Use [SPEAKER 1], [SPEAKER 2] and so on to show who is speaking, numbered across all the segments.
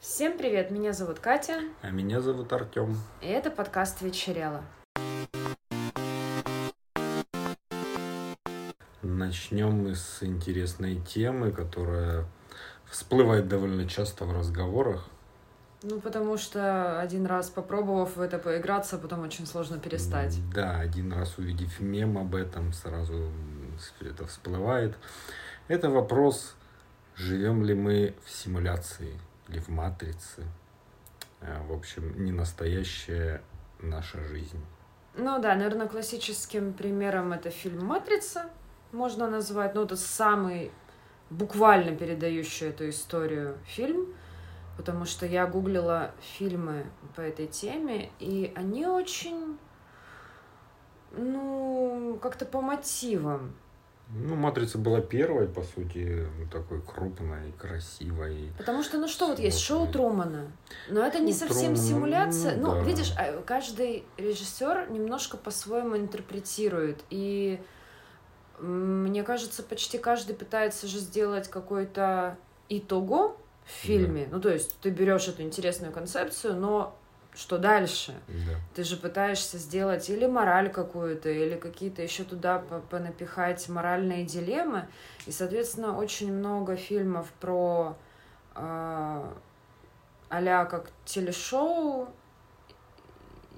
[SPEAKER 1] Всем привет, меня зовут Катя.
[SPEAKER 2] А меня зовут Артем.
[SPEAKER 1] И это подкаст «Вечерело».
[SPEAKER 2] Начнем мы с интересной темы, которая всплывает довольно часто в разговорах.
[SPEAKER 1] Ну, потому что один раз попробовав в это поиграться, потом очень сложно перестать.
[SPEAKER 2] Да, один раз увидев мем об этом, сразу это всплывает. Это вопрос, живем ли мы в симуляции или в матрице. А, в общем, не настоящая наша жизнь.
[SPEAKER 1] Ну да, наверное, классическим примером это фильм «Матрица», можно назвать. Ну, это самый буквально передающий эту историю фильм – потому что я гуглила фильмы по этой теме, и они очень, ну, как-то по мотивам.
[SPEAKER 2] Ну, «Матрица» была первой, по сути, такой крупной, красивой.
[SPEAKER 1] Потому что, ну что, вот есть шоу Трумана, но это не ну, совсем симуляция. Ну, ну да. видишь, а, каждый режиссер немножко по-своему интерпретирует. И мне кажется, почти каждый пытается же сделать какой-то итого, в фильме. Да. Ну, то есть ты берешь эту интересную концепцию, но что дальше?
[SPEAKER 2] Да.
[SPEAKER 1] Ты же пытаешься сделать или мораль какую-то, или какие-то еще туда понапихать моральные дилеммы. И, соответственно, очень много фильмов про э, а как телешоу,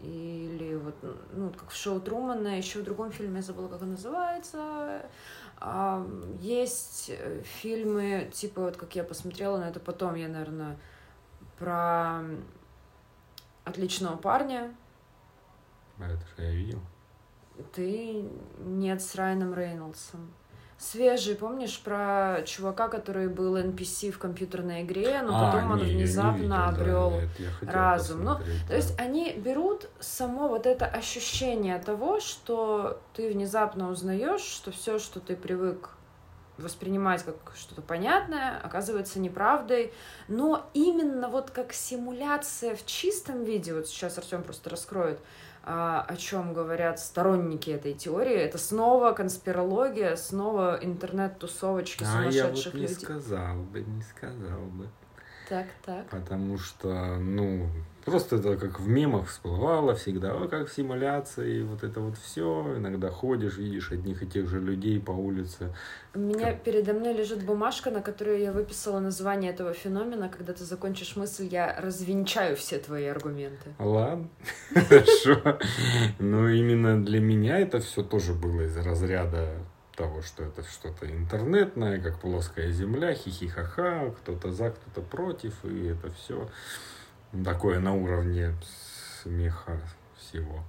[SPEAKER 1] или вот, ну, как в шоу Трумана, еще в другом фильме, я забыла, как он называется, есть э, фильмы, типа, вот как я посмотрела, но это потом я, наверное, про отличного парня.
[SPEAKER 2] А это же я видел.
[SPEAKER 1] Ты нет с Райаном Рейнольдсом свежий, помнишь, про чувака, который был NPC в компьютерной игре, но а, потом не, он внезапно обрел да, разум. Ну, да. то есть они берут само вот это ощущение того, что ты внезапно узнаешь, что все, что ты привык воспринимать как что-то понятное, оказывается неправдой. Но именно вот как симуляция в чистом виде, вот сейчас Артем просто раскроет, а, о чем говорят сторонники этой теории. Это снова конспирология, снова интернет-тусовочки сумасшедших
[SPEAKER 2] а я вот не людей. сказал бы, не сказал бы.
[SPEAKER 1] Так, так.
[SPEAKER 2] Потому что, ну, просто это как в мемах всплывало всегда, о, как в симуляции, вот это вот все. Иногда ходишь, видишь одних и тех же людей по улице.
[SPEAKER 1] У меня как... передо мной лежит бумажка, на которой я выписала название этого феномена. Когда ты закончишь мысль, я развенчаю все твои аргументы.
[SPEAKER 2] Ладно, хорошо. Но именно для меня это все тоже было из разряда того, что это что-то интернетное, как плоская земля, хихихаха, кто-то за, кто-то против, и это все такое на уровне смеха всего.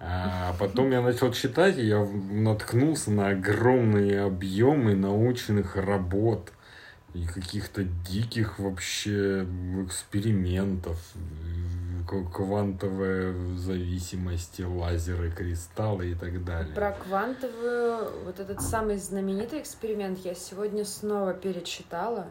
[SPEAKER 2] А потом я начал читать, и я наткнулся на огромные объемы научных работ и каких-то диких вообще экспериментов, квантовая зависимость, лазеры, кристаллы и так далее.
[SPEAKER 1] Про квантовую, вот этот самый знаменитый эксперимент я сегодня снова перечитала.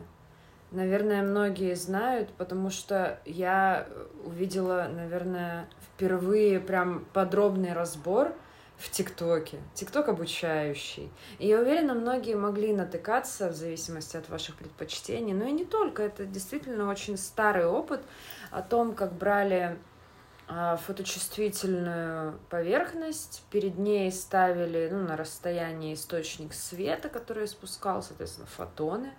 [SPEAKER 1] Наверное, многие знают, потому что я увидела, наверное, впервые прям подробный разбор в ТикТоке. ТикТок обучающий. И я уверена, многие могли натыкаться в зависимости от ваших предпочтений. Но и не только. Это действительно очень старый опыт о том, как брали а, фоточувствительную поверхность, перед ней ставили ну, на расстоянии источник света, который спускал, соответственно, фотоны.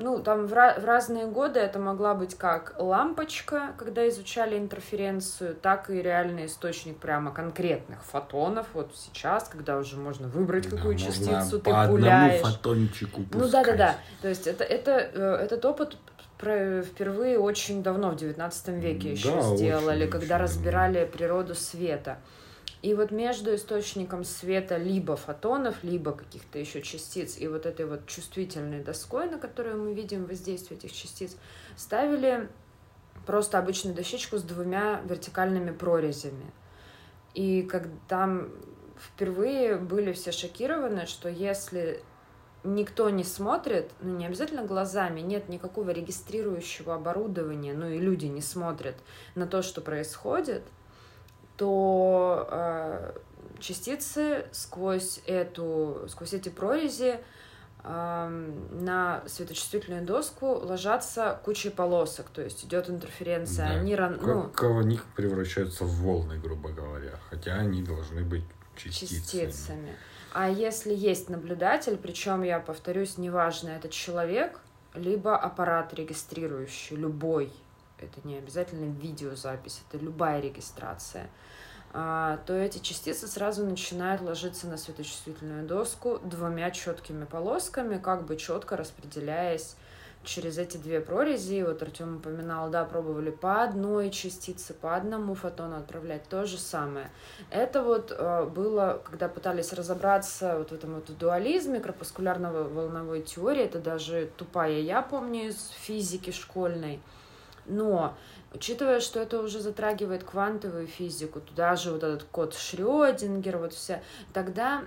[SPEAKER 1] Ну, там в, в разные годы это могла быть как лампочка, когда изучали интерференцию, так и реальный источник прямо конкретных фотонов. Вот сейчас, когда уже можно выбрать, да, какую частицу ты по пуляешь.
[SPEAKER 2] Одному фотончику
[SPEAKER 1] пускать. Ну да, да, да. То есть это, это, э, этот опыт впервые очень давно, в XIX веке еще да, сделали, очень, когда очень разбирали давно. природу света. И вот между источником света либо фотонов, либо каких-то еще частиц и вот этой вот чувствительной доской, на которую мы видим воздействие этих частиц, ставили просто обычную дощечку с двумя вертикальными прорезями. И когда впервые были все шокированы, что если никто не смотрит, ну не обязательно глазами, нет никакого регистрирующего оборудования, ну и люди не смотрят на то, что происходит, то э, частицы сквозь эту, сквозь эти прорези на светочувствительную доску ложатся куча полосок, то есть идет интерференция.
[SPEAKER 2] Да.
[SPEAKER 1] Они ран... ну,
[SPEAKER 2] Как они превращаются в волны, грубо говоря. Хотя они должны быть частицами.
[SPEAKER 1] частицами. А если есть наблюдатель, причем я повторюсь, неважно, это человек, либо аппарат регистрирующий, любой, это не обязательно видеозапись, это любая регистрация, а, то эти частицы сразу начинают ложиться на светочувствительную доску двумя четкими полосками, как бы четко распределяясь через эти две прорези. Вот Артем упоминал, да, пробовали по одной частице, по одному фотону отправлять, то же самое. Это вот э, было, когда пытались разобраться вот в этом вот дуализме корпускулярно-волновой теории, это даже тупая я помню из физики школьной, но Учитывая, что это уже затрагивает квантовую физику, туда же вот этот код Шрёдингер, вот все, тогда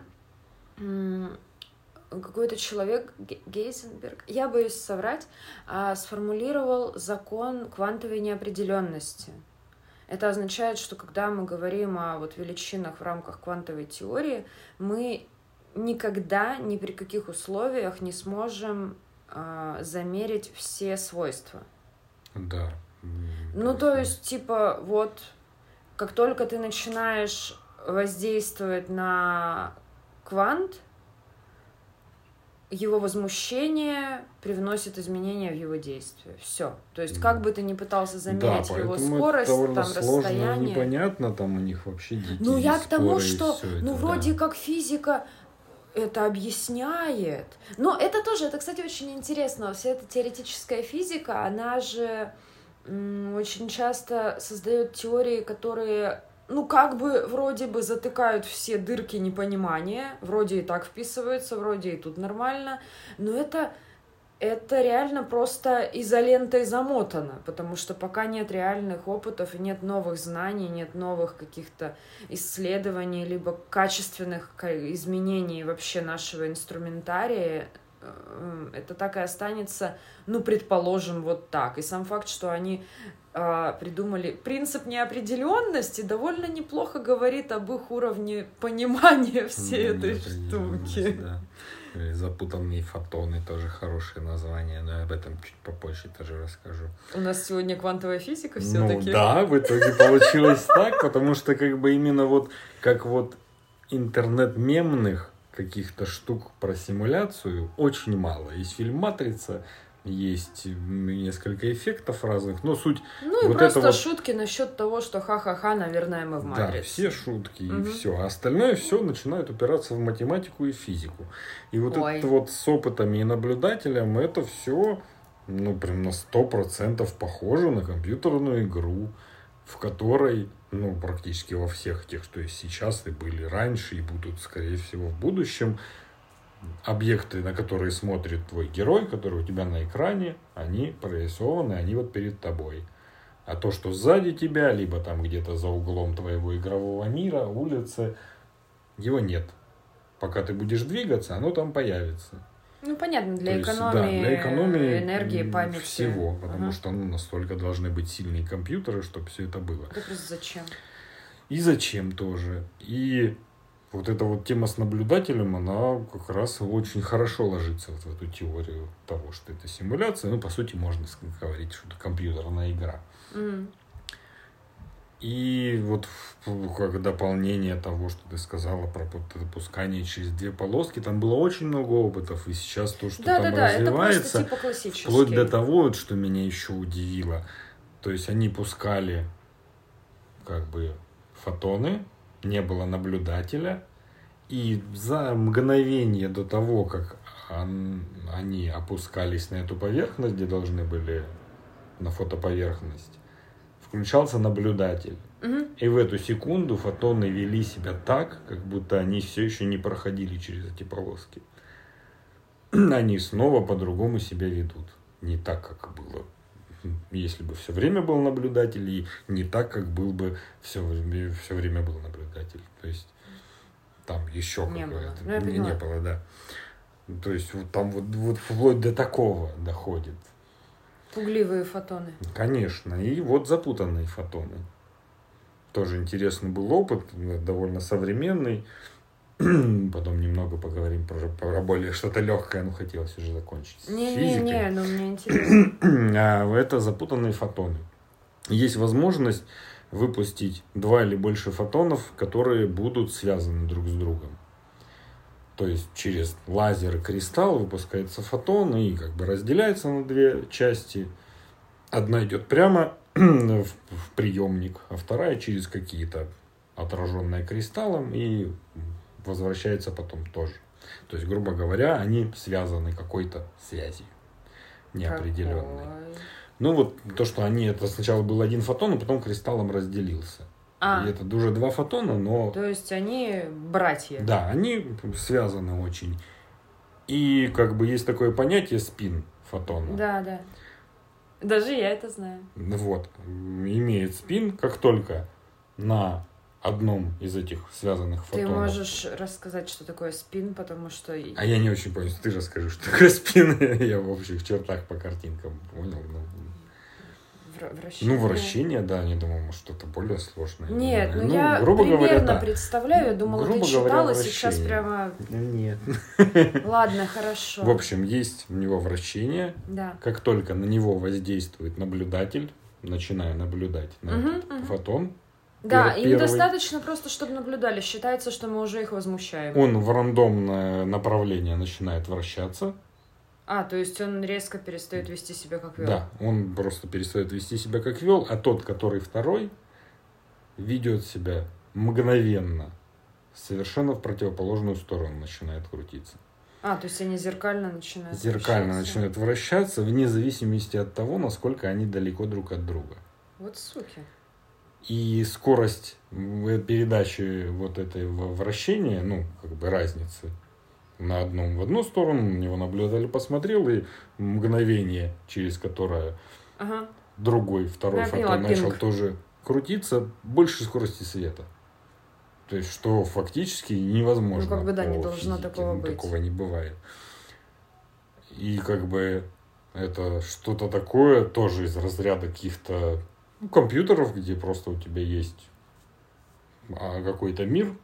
[SPEAKER 1] какой-то человек, Гейзенберг, я боюсь соврать, а, сформулировал закон квантовой неопределенности. Это означает, что когда мы говорим о вот величинах в рамках квантовой теории, мы никогда ни при каких условиях не сможем э, замерить все свойства.
[SPEAKER 2] Да.
[SPEAKER 1] Ну, то есть, типа, вот, как только ты начинаешь воздействовать на квант, его возмущение привносит изменения в его действие. Все. То есть, как бы ты ни пытался замерить
[SPEAKER 2] да,
[SPEAKER 1] его скорость,
[SPEAKER 2] это
[SPEAKER 1] там,
[SPEAKER 2] сложно,
[SPEAKER 1] расстояние.
[SPEAKER 2] непонятно, там у них вообще дикие
[SPEAKER 1] Ну, я к тому, что,
[SPEAKER 2] это,
[SPEAKER 1] ну,
[SPEAKER 2] да.
[SPEAKER 1] вроде как физика это объясняет. Но это тоже, это, кстати, очень интересно. Вся эта теоретическая физика, она же очень часто создает теории, которые ну, как бы вроде бы затыкают все дырки непонимания, вроде и так вписываются, вроде и тут нормально, но это, это реально просто изолентой замотано, потому что пока нет реальных опытов и нет новых знаний, нет новых каких-то исследований, либо качественных изменений вообще нашего инструментария, э, это так и останется, ну, предположим, вот так. И сам факт, что они а, придумали принцип неопределенности, довольно неплохо говорит об их уровне понимания всей этой штуки.
[SPEAKER 2] Да. Или запутанные фотоны тоже хорошее название, но я об этом чуть попозже тоже расскажу.
[SPEAKER 1] У нас сегодня квантовая физика все-таки.
[SPEAKER 2] Ну да, в итоге получилось так, потому что как бы именно вот как вот интернет мемных каких-то штук про симуляцию очень мало. Есть фильм «Матрица», есть несколько эффектов разных, но суть...
[SPEAKER 1] Ну и вот просто вот... шутки насчет того, что ха-ха-ха, наверное, мы в матрице.
[SPEAKER 2] Да, все шутки угу. и все. А остальное все начинает упираться в математику и физику. И вот Ой. это вот с опытами и наблюдателем, это все, ну, прям на сто процентов похоже на компьютерную игру, в которой, ну, практически во всех тех, что есть сейчас, и были раньше, и будут, скорее всего, в будущем, объекты, на которые смотрит твой герой, который у тебя на экране, они прорисованы, они вот перед тобой. А то, что сзади тебя, либо там где-то за углом твоего игрового мира, улицы, его нет. Пока ты будешь двигаться, оно там появится.
[SPEAKER 1] Ну, понятно, для, есть, экономии, да, для экономии энергии, памяти.
[SPEAKER 2] Всего, потому ага. что ну, настолько должны быть сильные компьютеры, чтобы все это было.
[SPEAKER 1] Да просто зачем?
[SPEAKER 2] И зачем тоже. И вот эта вот тема с наблюдателем, она как раз очень хорошо ложится вот в эту теорию того, что это симуляция. Ну, по сути, можно говорить, что это компьютерная игра. Mm. И вот как дополнение того, что ты сказала про допускание через две полоски, там было очень много опытов, и сейчас то, что да, там да, развивается,
[SPEAKER 1] это типа
[SPEAKER 2] вплоть до того, что меня еще удивило, то есть они пускали как бы фотоны, не было наблюдателя, и за мгновение до того, как они опускались на эту поверхность, где должны были на фотоповерхность, включался наблюдатель.
[SPEAKER 1] Угу.
[SPEAKER 2] И в эту секунду фотоны вели себя так, как будто они все еще не проходили через эти полоски. Они снова по-другому себя ведут. Не так, как было если бы все время был наблюдатель, и не так, как был бы все, все время был наблюдатель. То есть там еще
[SPEAKER 1] не
[SPEAKER 2] какое-то.
[SPEAKER 1] Ну,
[SPEAKER 2] не, не было, да. То есть вот там вот, вот вплоть до такого доходит.
[SPEAKER 1] Пугливые фотоны.
[SPEAKER 2] Конечно. И вот запутанные фотоны. Тоже интересный был опыт, довольно современный. Потом немного поговорим про, про более что-то легкое, ну хотелось уже закончить.
[SPEAKER 1] Не-не-не, ну мне интересно.
[SPEAKER 2] а это запутанные фотоны. Есть возможность выпустить два или больше фотонов, которые будут связаны друг с другом. То есть через лазер и кристалл выпускается фотон и как бы разделяется на две части. Одна идет прямо в, в приемник, а вторая через какие-то отраженные кристаллом и возвращается потом тоже. То есть, грубо говоря, они связаны какой-то связью неопределенной. Какой? Ну вот то, что они, это сначала был один фотон, а потом кристаллом разделился. А. И это уже два фотона, но...
[SPEAKER 1] То есть они братья.
[SPEAKER 2] Да, они связаны очень. И как бы есть такое понятие спин фотона.
[SPEAKER 1] Да, да. Даже я это знаю.
[SPEAKER 2] Вот. Имеет спин, как только на одном из этих связанных фотонов.
[SPEAKER 1] Ты можешь рассказать, что такое спин, потому что...
[SPEAKER 2] А я не очень понял, ты расскажи, что такое спин. я в общих чертах по картинкам понял. Но... Вращение. Ну, вращение, да, не думал, может, что-то более сложное.
[SPEAKER 1] Нет, ну, ну я грубо примерно говоря, да. представляю, я думала, грубо ты читала, говоря, сейчас прямо...
[SPEAKER 2] Нет.
[SPEAKER 1] Ладно, хорошо.
[SPEAKER 2] В общем, есть у него вращение.
[SPEAKER 1] Да.
[SPEAKER 2] Как только на него воздействует наблюдатель, начиная наблюдать на угу, этот угу. фотон,
[SPEAKER 1] да, Пер- им достаточно просто, чтобы наблюдали. Считается, что мы уже их возмущаем.
[SPEAKER 2] Он в рандомное направление начинает вращаться.
[SPEAKER 1] А, то есть он резко перестает вести себя как вел.
[SPEAKER 2] Да, он просто перестает вести себя как вел, а тот, который второй, ведет себя мгновенно, совершенно в противоположную сторону начинает крутиться.
[SPEAKER 1] А, то есть они зеркально начинают
[SPEAKER 2] Зеркально вращаться. начинают вращаться, вне зависимости от того, насколько они далеко друг от друга.
[SPEAKER 1] Вот суки.
[SPEAKER 2] И скорость передачи вот этой вращения, ну, как бы разницы, на одном в одну сторону, на него наблюдали, посмотрел, и мгновение, через которое ага. другой, второй Я фотон начал пинг. тоже крутиться, больше скорости света. То есть, что фактически невозможно.
[SPEAKER 1] Ну, как бы, да, не должно физике, такого ну, быть.
[SPEAKER 2] Такого не бывает. И как бы это что-то такое тоже из разряда каких-то ну, компьютеров, где просто у тебя есть а, какой-то мир,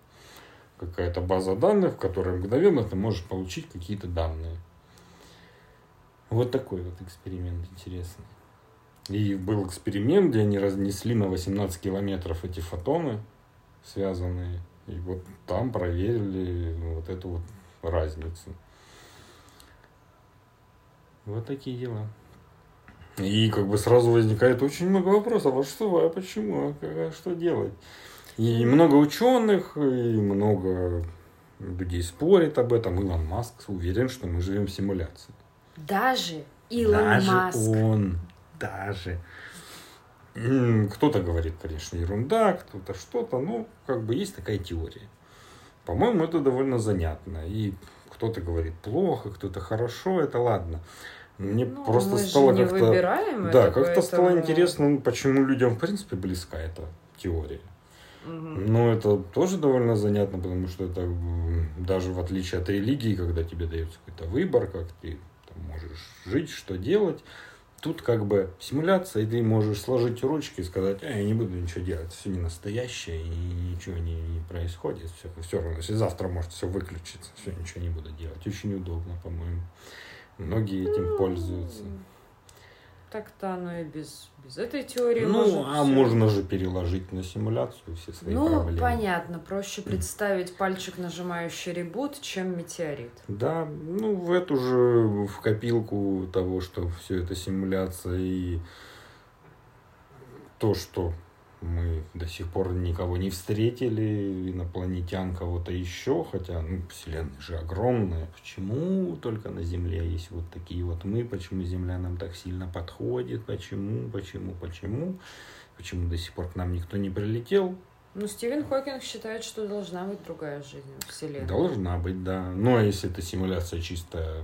[SPEAKER 2] какая-то база данных, в которой мгновенно ты можешь получить какие-то данные. Вот такой вот эксперимент интересный. И был эксперимент, где они разнесли на 18 километров эти фотоны связанные. И вот там проверили вот эту вот разницу. Вот такие дела. И как бы сразу возникает очень много вопросов. А что, а почему, а, а что делать? И много ученых, и много людей спорит об этом. Илон Маск уверен, что мы живем в симуляции.
[SPEAKER 1] Даже Илон
[SPEAKER 2] даже
[SPEAKER 1] Маск.
[SPEAKER 2] он, даже. Кто-то говорит, конечно, ерунда, кто-то что-то, но как бы есть такая теория. По-моему, это довольно занятно. И кто-то говорит плохо, кто-то хорошо, это ладно. Мне ну, просто стало как-то... Да, как-то стало интересно, почему людям, в принципе, близка эта теория. Угу. Но это тоже довольно занятно, потому что это даже в отличие от религии, когда тебе дается какой-то выбор, как ты там, можешь жить, что делать, тут как бы симуляция, и ты можешь сложить ручки и сказать, а, я не буду ничего делать, все не настоящее, и ничего не, не происходит, все, все равно, если завтра может все выключиться, все, ничего не буду делать. Очень удобно, по-моему. Многие этим пользуются.
[SPEAKER 1] Так-то оно и без, без этой теории
[SPEAKER 2] Ну, может а все. можно же переложить на симуляцию все свои
[SPEAKER 1] ну,
[SPEAKER 2] проблемы.
[SPEAKER 1] Ну, понятно. Проще представить пальчик, нажимающий ребут, чем метеорит.
[SPEAKER 2] Да, ну, в эту же, в копилку того, что все это симуляция и то, что мы до сих пор никого не встретили, инопланетян кого-то еще, хотя ну, Вселенная же огромная. Почему только на Земле есть вот такие вот мы? Почему Земля нам так сильно подходит? Почему, почему, почему? Почему до сих пор к нам никто не прилетел?
[SPEAKER 1] Ну, Стивен Хокинг считает, что должна быть другая жизнь в Вселенной.
[SPEAKER 2] Должна быть, да. Но если это симуляция чисто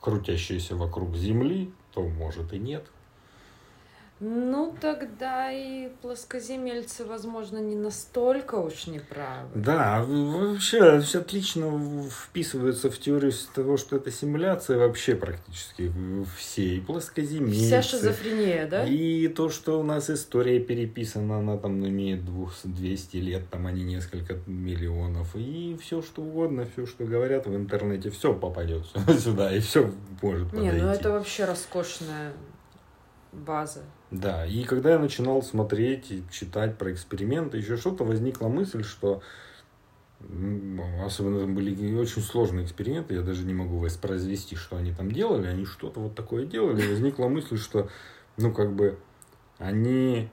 [SPEAKER 2] крутящаяся вокруг Земли, то может и нет.
[SPEAKER 1] Ну, тогда и плоскоземельцы, возможно, не настолько уж неправы.
[SPEAKER 2] Да, а вообще все отлично вписываются в теорию того, что это симуляция вообще практически все. И плоскоземельцы.
[SPEAKER 1] Вся шизофрения, да?
[SPEAKER 2] И то, что у нас история переписана, она там имеет 200 лет, там они несколько миллионов. И все, что угодно, все, что говорят в интернете, все попадет сюда, и все может подойти.
[SPEAKER 1] Не, ну это вообще роскошная база.
[SPEAKER 2] Да, и когда я начинал смотреть и читать про эксперименты, еще что-то, возникла мысль, что особенно там были очень сложные эксперименты, я даже не могу воспроизвести, что они там делали, они что-то вот такое делали, возникла мысль, что, ну, как бы, они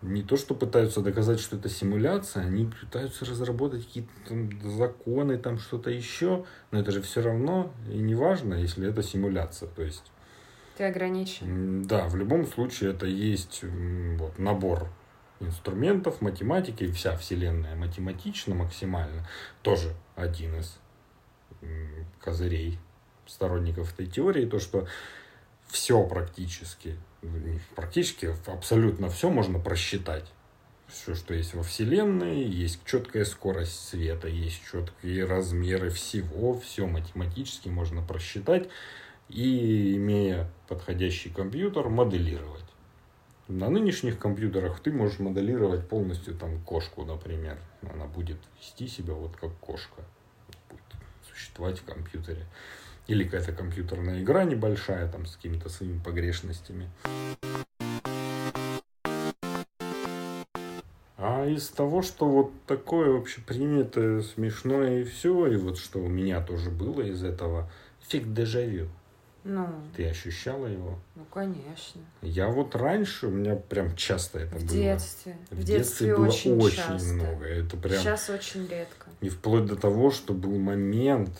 [SPEAKER 2] не то, что пытаются доказать, что это симуляция, они пытаются разработать какие-то там законы, там что-то еще, но это же все равно и не важно, если это симуляция, то есть
[SPEAKER 1] ты ограничен.
[SPEAKER 2] Да, в любом случае это есть вот, набор инструментов, математики, вся Вселенная математична максимально. Тоже один из козырей сторонников этой теории, то, что все практически, практически абсолютно все можно просчитать. Все, что есть во Вселенной, есть четкая скорость света, есть четкие размеры всего, все математически можно просчитать и, имея подходящий компьютер, моделировать. На нынешних компьютерах ты можешь моделировать полностью там кошку, например. Она будет вести себя вот как кошка. Будет существовать в компьютере. Или какая-то компьютерная игра небольшая, там, с какими-то своими погрешностями. А из того, что вот такое общепринятое, смешное и все, и вот что у меня тоже было из этого, эффект дежавю.
[SPEAKER 1] Ну.
[SPEAKER 2] Ты ощущала его?
[SPEAKER 1] Ну, конечно.
[SPEAKER 2] Я вот раньше, у меня прям часто это
[SPEAKER 1] в
[SPEAKER 2] было.
[SPEAKER 1] Детстве.
[SPEAKER 2] В, в детстве. детстве было очень, очень часто. много. Это прям...
[SPEAKER 1] Сейчас очень редко.
[SPEAKER 2] И вплоть до того, что был момент,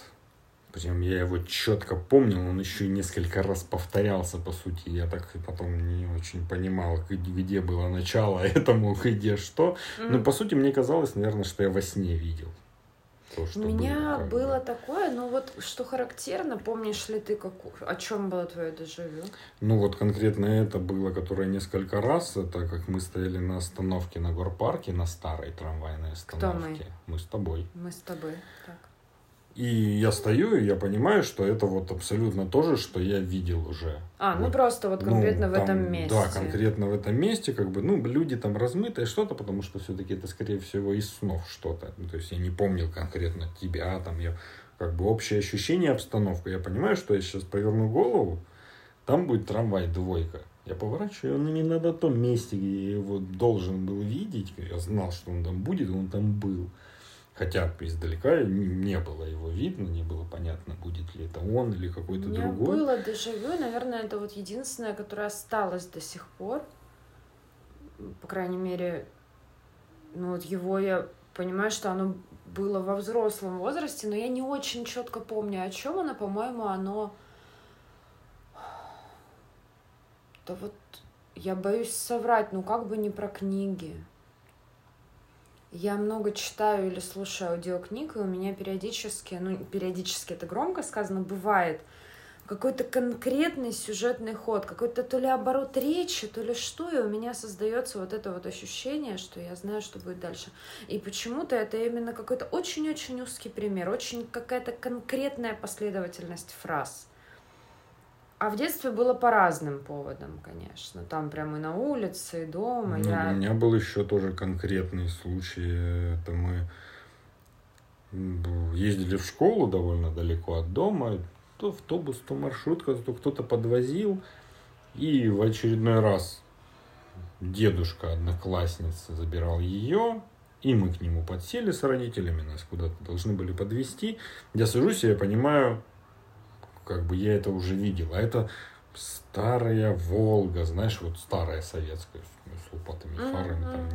[SPEAKER 2] прям я его четко помнил, он еще несколько раз повторялся, по сути. Я так и потом не очень понимал, где было начало этому, где что. Mm. Но, по сути, мне казалось, наверное, что я во сне видел
[SPEAKER 1] то, что У меня было, было такое, но вот что характерно, помнишь ли ты, как, о чем было твое дежавю?
[SPEAKER 2] Ну вот конкретно это было, которое несколько раз, это как мы стояли на остановке на горпарке, на старой трамвайной остановке. Кто мы? Мы с тобой.
[SPEAKER 1] Мы с тобой, так.
[SPEAKER 2] И я стою, и я понимаю, что это вот абсолютно то же, что я видел уже.
[SPEAKER 1] А, ну вот, просто вот конкретно ну, в этом месте.
[SPEAKER 2] Да, конкретно в этом месте, как бы, ну, люди там размытые что-то, потому что все-таки это, скорее всего, из снов что-то. Ну, то есть я не помнил конкретно тебя, там, я, как бы, общее ощущение, обстановка. Я понимаю, что я сейчас поверну голову, там будет трамвай двойка. Я поворачиваю, он именно на том месте, где я его должен был видеть. Я знал, что он там будет, он там был. Хотя издалека не было его видно, не было понятно, будет ли это он или какой-то другой. У
[SPEAKER 1] меня было дежавю, наверное, это вот единственное, которое осталось до сих пор. По крайней мере, ну вот его я понимаю, что оно было во взрослом возрасте, но я не очень четко помню, о чем оно, по-моему, оно... Да вот я боюсь соврать, ну как бы не про книги. Я много читаю или слушаю аудиокниг, и у меня периодически, ну, периодически это громко сказано, бывает какой-то конкретный сюжетный ход, какой-то то ли оборот речи, то ли что, и у меня создается вот это вот ощущение, что я знаю, что будет дальше. И почему-то это именно какой-то очень-очень узкий пример, очень какая-то конкретная последовательность фраз. А в детстве было по разным поводам, конечно. Там прямо и на улице, и дома.
[SPEAKER 2] Ну, я... У меня был еще тоже конкретный случай. Это мы ездили в школу довольно далеко от дома. То автобус, то маршрутка, то кто-то подвозил. И в очередной раз дедушка, одноклассница, забирал ее, и мы к нему подсели с родителями, нас куда-то должны были подвести. Я сажусь, и я понимаю, как бы я это уже видел. А это старая Волга, знаешь, вот старая советская, с лопатыми фарами. Там.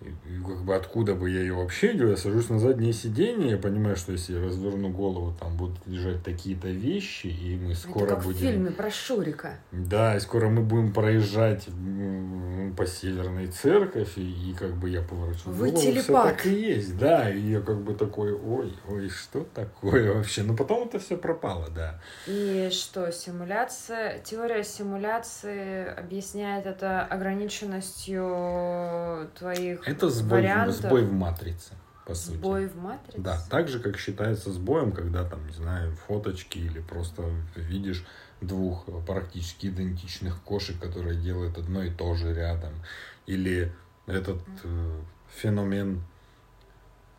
[SPEAKER 2] И, и как бы откуда бы я ее вообще видел, я сажусь на заднее сиденье, я понимаю, что если я разверну голову, там будут лежать такие-то вещи, и мы скоро
[SPEAKER 1] Это как
[SPEAKER 2] будем...
[SPEAKER 1] в фильме про Шурика.
[SPEAKER 2] Да, и скоро мы будем проезжать по Северной Церковь, и, и как бы я поворачиваю
[SPEAKER 1] Вы
[SPEAKER 2] голову, все
[SPEAKER 1] телепат.
[SPEAKER 2] так и есть, да, и я как бы такой, ой, ой, что такое вообще? Ну, потом это все пропало, да.
[SPEAKER 1] И что, симуляция, теория симуляции объясняет это ограниченностью твоих
[SPEAKER 2] Это сбой, в-
[SPEAKER 1] вариантов?
[SPEAKER 2] сбой в матрице, по сути.
[SPEAKER 1] Сбой в матрице?
[SPEAKER 2] Да, так же, как считается сбоем, когда там, не знаю, фоточки или просто видишь двух практически идентичных кошек, которые делают одно и то же рядом. Или этот э, феномен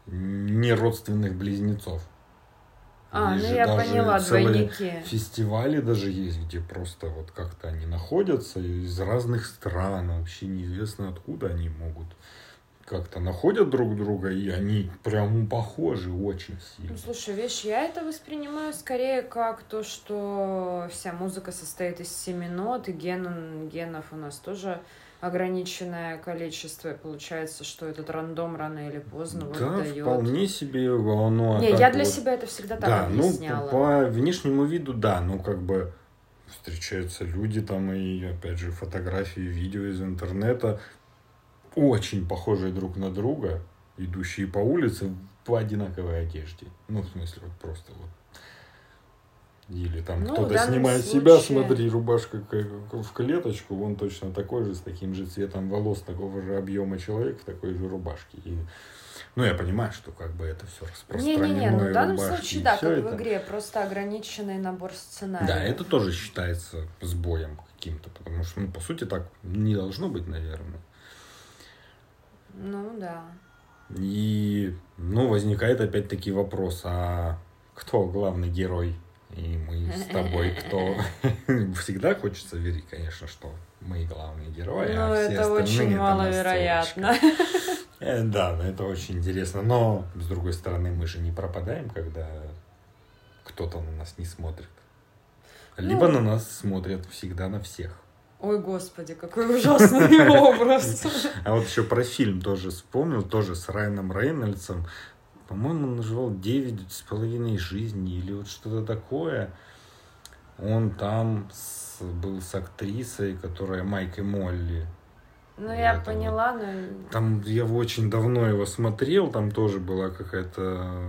[SPEAKER 2] неродственных близнецов.
[SPEAKER 1] А,
[SPEAKER 2] Есть
[SPEAKER 1] ну я поняла, двойники.
[SPEAKER 2] Фестивали даже есть, где просто вот как-то они находятся из разных стран, вообще неизвестно откуда они могут как-то находят друг друга, и они прям похожи очень сильно.
[SPEAKER 1] Ну, слушай, видишь, я это воспринимаю скорее как то, что вся музыка состоит из семи нот, и ген, генов у нас тоже ограниченное количество, и получается, что этот рандом рано или поздно
[SPEAKER 2] да,
[SPEAKER 1] дает.
[SPEAKER 2] вполне себе оно.
[SPEAKER 1] Не, я для
[SPEAKER 2] вот-
[SPEAKER 1] себя это всегда так
[SPEAKER 2] Да, ну по внешнему виду, да, ну как бы встречаются люди там и опять же фотографии, видео из интернета очень похожие друг на друга, идущие по улице по одинаковой одежде. Ну, в смысле, вот просто вот. Или там
[SPEAKER 1] Ну, в
[SPEAKER 2] кто-то снимает себя,
[SPEAKER 1] случае-
[SPEAKER 2] смотри, рубашка в клеточку, он точно такой же, с таким же цветом волос, такого же объема человек в такой же рубашке. И, ну, я понимаю, что как бы это все распространено.
[SPEAKER 1] Не-не-не, ну в данном
[SPEAKER 2] рубашки,
[SPEAKER 1] случае, да, как
[SPEAKER 2] это.
[SPEAKER 1] в игре, просто ограниченный набор сценариев.
[SPEAKER 2] Да, это тоже считается сбоем каким-то, потому что, ну, по сути, так не должно быть, наверное.
[SPEAKER 1] Ну да.
[SPEAKER 2] И, ну, возникает опять-таки вопрос, а кто главный герой? И мы с тобой кто? Всегда хочется верить, конечно, что мы главные герои,
[SPEAKER 1] Ну,
[SPEAKER 2] а все
[SPEAKER 1] это очень маловероятно.
[SPEAKER 2] Э, Да, но это очень интересно. Но, с другой стороны, мы же не пропадаем, когда кто-то на нас не смотрит. Либо
[SPEAKER 1] Ну.
[SPEAKER 2] на нас смотрят всегда на всех.
[SPEAKER 1] Ой, господи, какой ужасный образ.
[SPEAKER 2] А вот еще про фильм тоже вспомнил, тоже с Райаном Рейнольдсом. По-моему, он называл «Девять с половиной жизней» или вот что-то такое. Он там с- был с актрисой, которая Майк и Молли.
[SPEAKER 1] Ну, я
[SPEAKER 2] вот.
[SPEAKER 1] поняла, но...
[SPEAKER 2] Там я очень давно его смотрел, там тоже была какая-то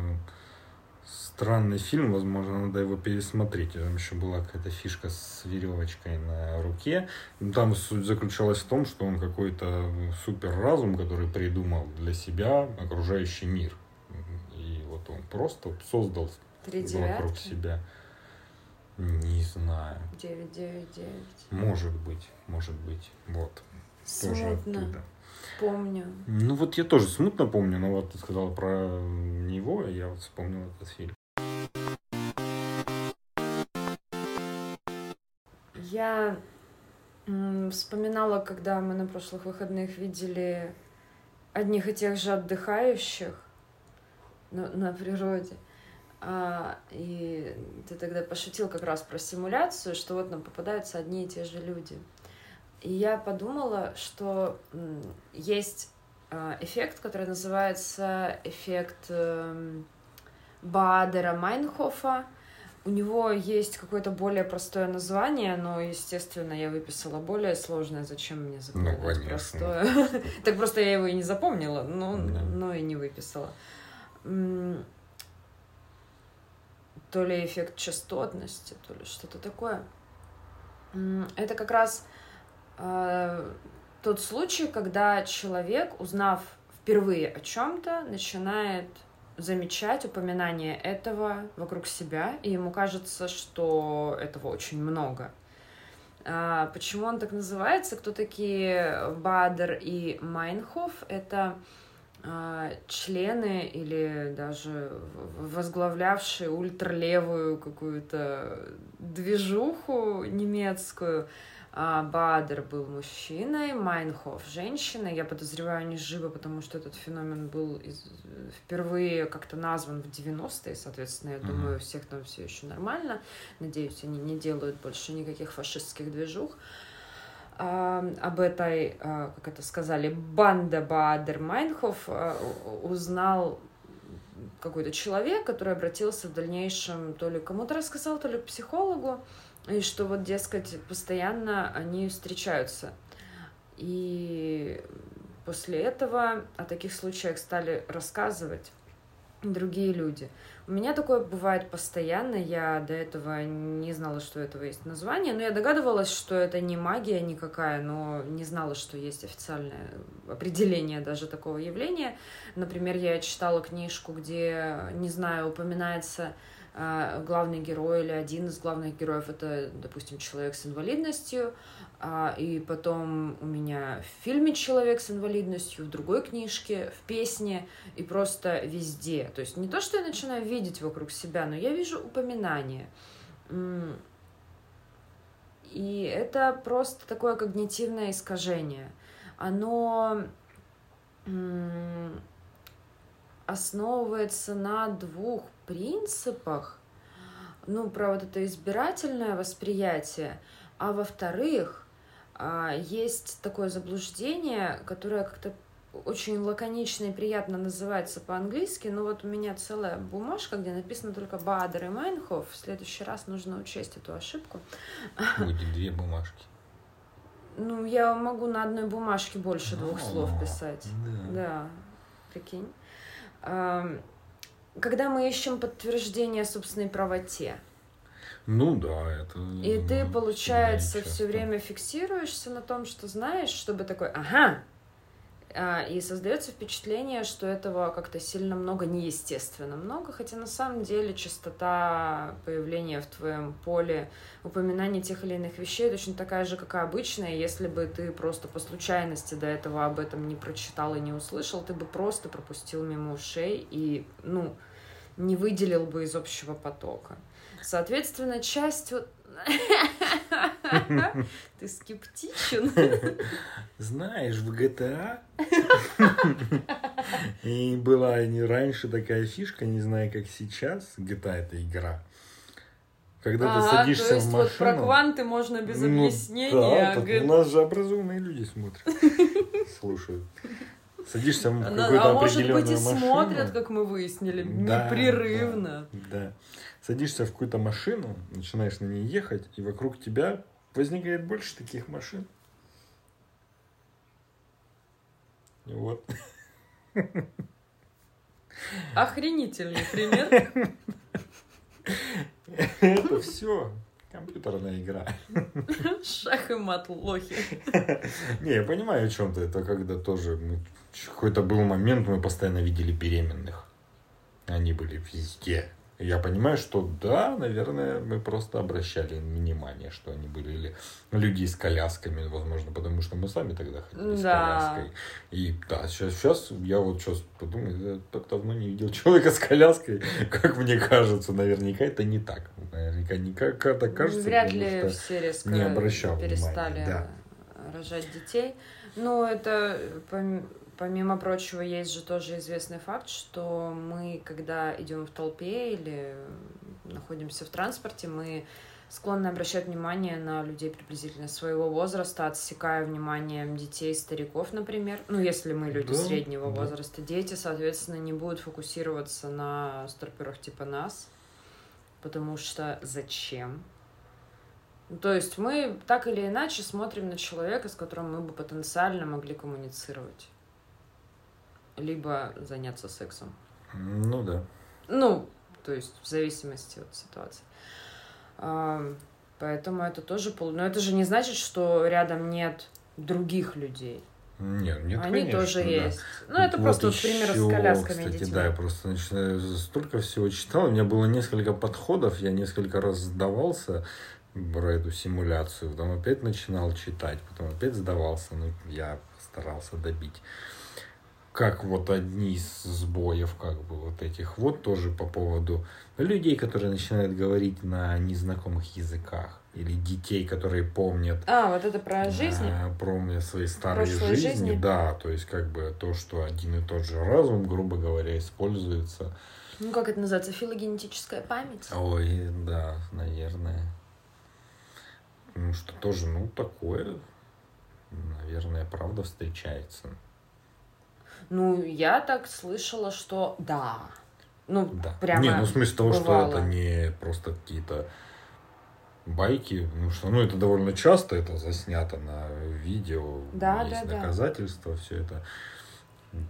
[SPEAKER 2] странный фильм, возможно, надо его пересмотреть. Там еще была какая-то фишка с веревочкой на руке. Ну, Там суть заключалась в том, что он какой-то супер разум, который придумал для себя окружающий мир. И вот он просто создал вокруг себя. Не знаю.
[SPEAKER 1] Девять, девять, девять.
[SPEAKER 2] Может быть, может быть. Вот. Тоже
[SPEAKER 1] Смутно
[SPEAKER 2] оттуда.
[SPEAKER 1] помню.
[SPEAKER 2] Ну вот я тоже смутно помню, но вот ты сказала про него, и я вот вспомнил этот фильм.
[SPEAKER 1] Я вспоминала, когда мы на прошлых выходных видели одних и тех же отдыхающих на, на природе. А, и ты тогда пошутил как раз про симуляцию, что вот нам попадаются одни и те же люди. И я подумала, что есть а, эффект, который называется эффект эм, Баадера Майнхофа. У него есть какое-то более простое название, но, естественно, я выписала более сложное. Зачем мне запоминать
[SPEAKER 2] Ну, конечно.
[SPEAKER 1] простое? Так просто я его и не запомнила, но, но и не выписала. То ли эффект частотности, то ли что-то такое. Это как раз э, тот случай, когда человек, узнав впервые о чем-то, начинает замечать упоминание этого вокруг себя, и ему кажется, что этого очень много. А, Почему он так называется? Кто такие Бадер и Майнхоф? Это а, члены или даже возглавлявшие ультралевую какую-то движуху немецкую. А, Бадер был мужчиной, Майнхоф женщиной. Я подозреваю, они живы, потому что этот феномен был из- впервые как-то назван в 90-е, соответственно, я думаю, у всех там все еще нормально. Надеюсь, они не делают больше никаких фашистских движух. а, об этой, а, как это сказали, банда Баадер Майнхоф а, узнал какой-то человек, который обратился в дальнейшем то ли кому-то рассказал, то ли к психологу, и что вот, дескать, постоянно они встречаются. И после этого о таких случаях стали рассказывать другие люди. У меня такое бывает постоянно. Я до этого не знала, что этого есть название. Но я догадывалась, что это не магия никакая, но не знала, что есть официальное определение даже такого явления. Например, я читала книжку, где, не знаю, упоминается главный герой или один из главных героев это, допустим, человек с инвалидностью, а, и потом у меня в фильме человек с инвалидностью, в другой книжке, в песне и просто везде. То есть не то, что я начинаю видеть вокруг себя, но я вижу упоминания. И это просто такое когнитивное искажение. Оно основывается на двух принципах. Ну, про вот это избирательное восприятие. А во-вторых, а, есть такое заблуждение, которое как-то очень лаконично и приятно называется по-английски, но вот у меня целая бумажка, где написано только Бадер и Майнхоф. В следующий раз нужно учесть эту ошибку.
[SPEAKER 2] Будет две бумажки.
[SPEAKER 1] Ну, я могу на одной бумажке больше двух слов писать. Да. да, прикинь. Когда мы ищем подтверждение собственной правоте,
[SPEAKER 2] ну да, это.
[SPEAKER 1] И ты, получается, все время фиксируешься на том, что знаешь, чтобы такой, ага. А, и создается впечатление, что этого как-то сильно много, неестественно много, хотя на самом деле частота появления в твоем поле упоминания тех или иных вещей точно такая же, как и обычная. Если бы ты просто по случайности до этого об этом не прочитал и не услышал, ты бы просто пропустил мимо ушей и, ну, не выделил бы из общего потока. Соответственно, часть вот... Ты скептичен?
[SPEAKER 2] Знаешь, в GTA и была не раньше такая фишка, не знаю, как сейчас. GTA это игра.
[SPEAKER 1] Когда а, ты садишься то есть в машину... вот про кванты можно без ну, объяснения.
[SPEAKER 2] Да, а... у нас же образованные люди смотрят, слушают. Садишься в какую-то А может быть и
[SPEAKER 1] смотрят, как мы выяснили, непрерывно.
[SPEAKER 2] Да, да садишься в какую-то машину, начинаешь на ней ехать, и вокруг тебя возникает больше таких машин. Вот.
[SPEAKER 1] Охренительный пример.
[SPEAKER 2] Это все компьютерная игра.
[SPEAKER 1] Шах и мат, лохи.
[SPEAKER 2] Не, я понимаю, о чем ты. Это когда тоже какой-то был момент, мы постоянно видели беременных. Они были везде. Я понимаю, что да, наверное, мы просто обращали внимание, что они были, или люди с колясками, возможно, потому что мы сами тогда ходили да. с коляской. И да, сейчас, сейчас я вот сейчас подумаю, я так давно не видел человека с коляской, как мне кажется, наверняка это не так. Наверняка не как это кажется.
[SPEAKER 1] Вряд ли все резко не обращал перестали внимания. Да. рожать детей. Но это Помимо прочего, есть же тоже известный факт, что мы, когда идем в толпе или находимся в транспорте, мы склонны обращать внимание на людей приблизительно своего возраста, отсекая внимание детей, стариков, например. Ну, если мы люди да, среднего да. возраста. Дети, соответственно, не будут фокусироваться на старперах типа нас, потому что зачем? То есть мы так или иначе смотрим на человека, с которым мы бы потенциально могли коммуницировать либо заняться сексом.
[SPEAKER 2] Ну да.
[SPEAKER 1] Ну, то есть в зависимости от ситуации. А, поэтому это тоже пол... Но это же не значит, что рядом нет других людей.
[SPEAKER 2] Нет, нет,
[SPEAKER 1] Они
[SPEAKER 2] конечно,
[SPEAKER 1] тоже
[SPEAKER 2] да.
[SPEAKER 1] есть. Ну, это вот просто вот пример с колясками
[SPEAKER 2] кстати,
[SPEAKER 1] детьми.
[SPEAKER 2] да, я просто начинаю, столько всего читал. У меня было несколько подходов, я несколько раз сдавался про эту симуляцию, потом опять начинал читать, потом опять сдавался, но я старался добить как вот одни из сбоев, как бы вот этих вот тоже по поводу людей, которые начинают говорить на незнакомых языках или детей, которые помнят.
[SPEAKER 1] А, вот это про жизнь?
[SPEAKER 2] А, помнят свои старые жизни. жизни. Да, то есть как бы то, что один и тот же разум, грубо говоря, используется.
[SPEAKER 1] Ну, как это называется? Филогенетическая память?
[SPEAKER 2] Ой, да, наверное. Ну, что тоже, ну, такое наверное, правда встречается.
[SPEAKER 1] Ну, я так слышала, что да. Ну,
[SPEAKER 2] Да.
[SPEAKER 1] прямо
[SPEAKER 2] не, ну в смысле того,
[SPEAKER 1] бывало.
[SPEAKER 2] что это не просто какие-то байки, ну что, ну это довольно часто это заснято на видео,
[SPEAKER 1] Да,
[SPEAKER 2] есть
[SPEAKER 1] да, да.
[SPEAKER 2] доказательства, все это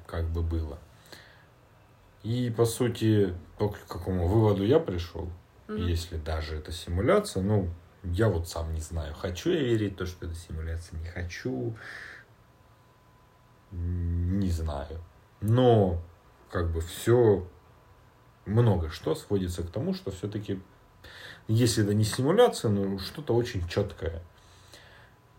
[SPEAKER 2] как бы было. И по сути, то, к какому выводу я пришел,
[SPEAKER 1] Мгм.
[SPEAKER 2] если даже это симуляция, ну, я вот сам не знаю, хочу я верить в то, что это симуляция, не хочу, не знаю. Но как бы все, много что сводится к тому, что все-таки, если это не симуляция, но что-то очень четкое.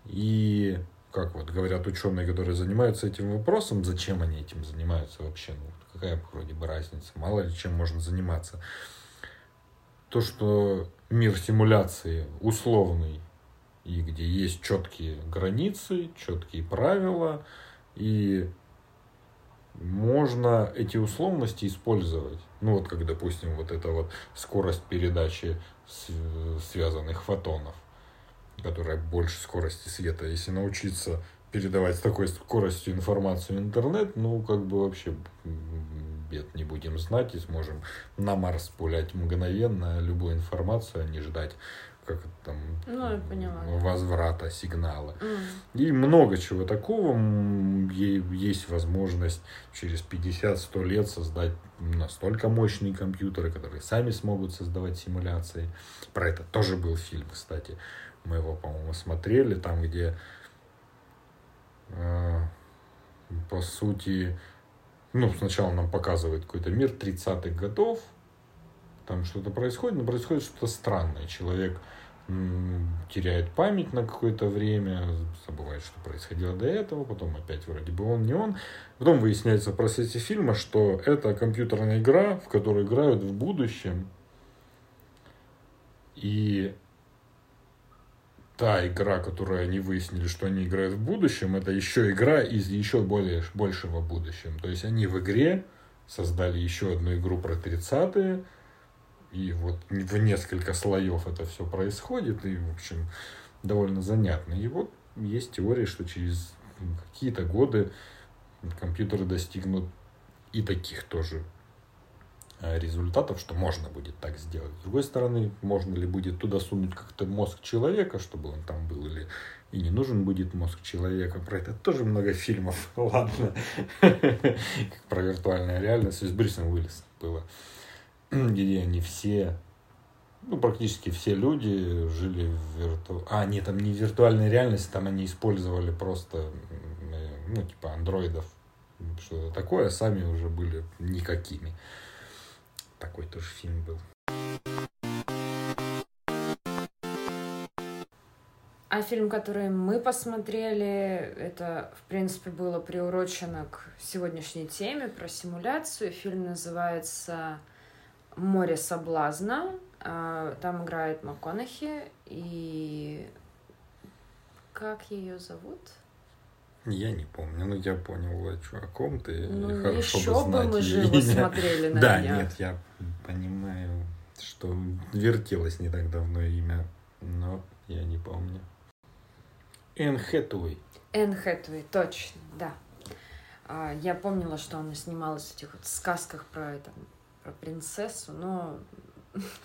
[SPEAKER 2] И как вот говорят ученые, которые занимаются этим вопросом, зачем они этим занимаются вообще, ну, какая вроде бы разница, мало ли чем можно заниматься. То, что мир симуляции условный, и где есть четкие границы, четкие правила, и можно эти условности использовать. Ну вот как, допустим, вот эта вот скорость передачи св- связанных фотонов, которая больше скорости света. Если научиться передавать с такой скоростью информацию в интернет, ну как бы вообще бед не будем знать и сможем на Марс пулять мгновенно любую информацию, а не ждать как это там
[SPEAKER 1] Ну, я поняла.
[SPEAKER 2] возврата сигнала.
[SPEAKER 1] М.
[SPEAKER 2] И много чего такого. Есть возможность через 50-100 лет создать настолько мощные компьютеры, которые сами смогут создавать симуляции. Про это тоже был фильм, кстати. Мы его, по-моему, смотрели, там, где э, по сути, ну, сначала нам показывает какой-то мир 30-х годов, там что-то происходит, но происходит что-то странное. Человек теряет память на какое-то время, забывает, что происходило до этого, потом опять вроде бы он не он. Потом выясняется в процессе фильма, что это компьютерная игра, в которую играют в будущем. И та игра, которую они выяснили, что они играют в будущем, это еще игра из еще более, большего будущего. То есть они в игре создали еще одну игру про 30-е, и вот в несколько слоев это все происходит, и, в общем, довольно занятно. И вот есть теория, что через какие-то годы компьютеры достигнут и таких тоже э, результатов, что можно будет так сделать. С другой стороны, можно ли будет туда сунуть как-то мозг человека, чтобы он там был, или и не нужен будет мозг человека. Про это тоже много фильмов, ладно. Про виртуальную реальность. С Брюсом Уиллисом было. Где они все, ну, практически все люди жили в вирту... А, нет, там не виртуальная реальность, там они использовали просто, ну, типа андроидов, что-то такое, сами уже были никакими. Такой тоже фильм был.
[SPEAKER 1] А фильм, который мы посмотрели, это, в принципе, было приурочено к сегодняшней теме про симуляцию. Фильм называется «Море соблазна». А, Там играет МакКонахи и... Как ее зовут?
[SPEAKER 2] Я не помню, но я понял, о ком ты. и
[SPEAKER 1] Ну,
[SPEAKER 2] хорошо
[SPEAKER 1] еще
[SPEAKER 2] бы
[SPEAKER 1] бы мы
[SPEAKER 2] имя.
[SPEAKER 1] смотрели на
[SPEAKER 2] Да,
[SPEAKER 1] днях.
[SPEAKER 2] нет, я понимаю, что вертелось не так давно имя, но я не помню. Энн Хэтэуэй.
[SPEAKER 1] Энн Хэтэуэй, точно, да. А, Я помнила, что она снималась в этих вот сказках про, это, про принцессу, но...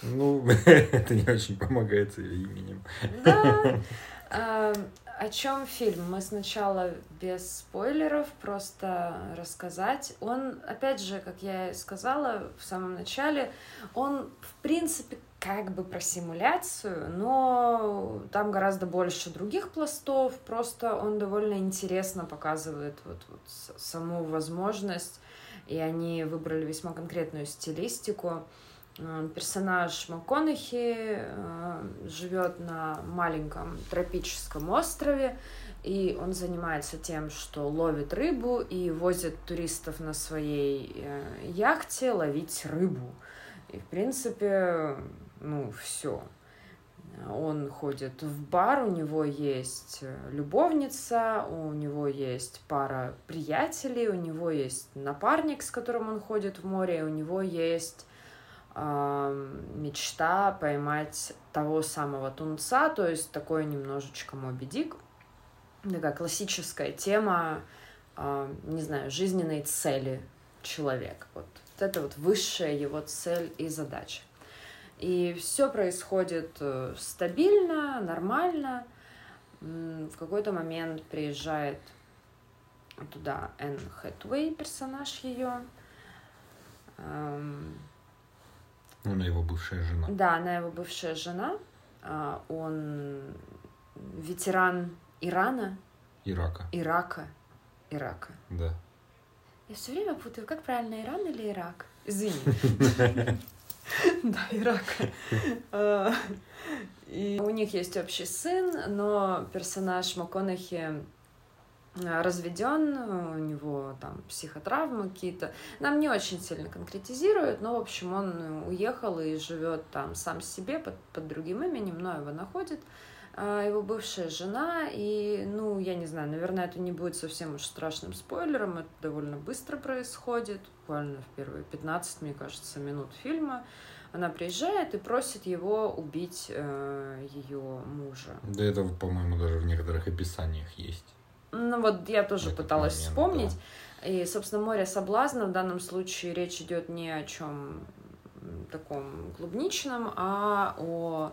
[SPEAKER 2] Ну, это не очень помогает с ее именем.
[SPEAKER 1] Да. А, О чем фильм? Мы сначала без спойлеров просто рассказать. Он, опять же, как я и сказала в самом начале, он, в принципе, как бы про симуляцию, но там гораздо больше других пластов. Просто он довольно интересно показывает вот, вот саму возможность, и они выбрали весьма конкретную стилистику. Э, Персонаж МакКонахи э, живет на маленьком тропическом острове, и он занимается тем, что ловит рыбу и возит туристов на своей э, яхте ловить рыбу. И, в принципе, ну, все. Он ходит в бар, у него есть э, любовница, у него есть пара приятелей, у него есть напарник, с которым он ходит в море, у него есть ам, мечта поймать того самого тунца, то есть такой немножечко Моби Дик. такая классическая тема, э, не знаю, жизненной цели человека. Вот, вот это вот высшая его цель и задача. И все происходит э, стабильно, нормально. В какой-то момент приезжает туда Энн Хэтуэй, персонаж ее.
[SPEAKER 2] Эм, она его бывшая жена.
[SPEAKER 1] Да, она его бывшая жена. А, он ветеран Ирана.
[SPEAKER 2] Ирака.
[SPEAKER 1] Ирака. Ирака.
[SPEAKER 2] Да.
[SPEAKER 1] Я все время путаю, как правильно, Иран или Ирак? Извини. Да, Ирак. А, и у них есть общий сын, но персонаж МакКонахи а, разведен, у него там психотравмы какие-то. Нам не очень сильно конкретизируют, но, в общем, он уехал и живет там сам себе под, под другим именем, но его находит его бывшая жена, и, ну, я не знаю, наверное, это не будет совсем уж страшным спойлером, это довольно быстро происходит, буквально в первые 15, мне кажется, минут фильма. Она приезжает и просит его убить э, ее мужа.
[SPEAKER 2] Да это, по-моему, даже в некоторых описаниях есть.
[SPEAKER 1] Ну вот я тоже Этот пыталась момент, вспомнить. Да. И, собственно, море соблазна в данном случае речь идет не о чем таком клубничном, а о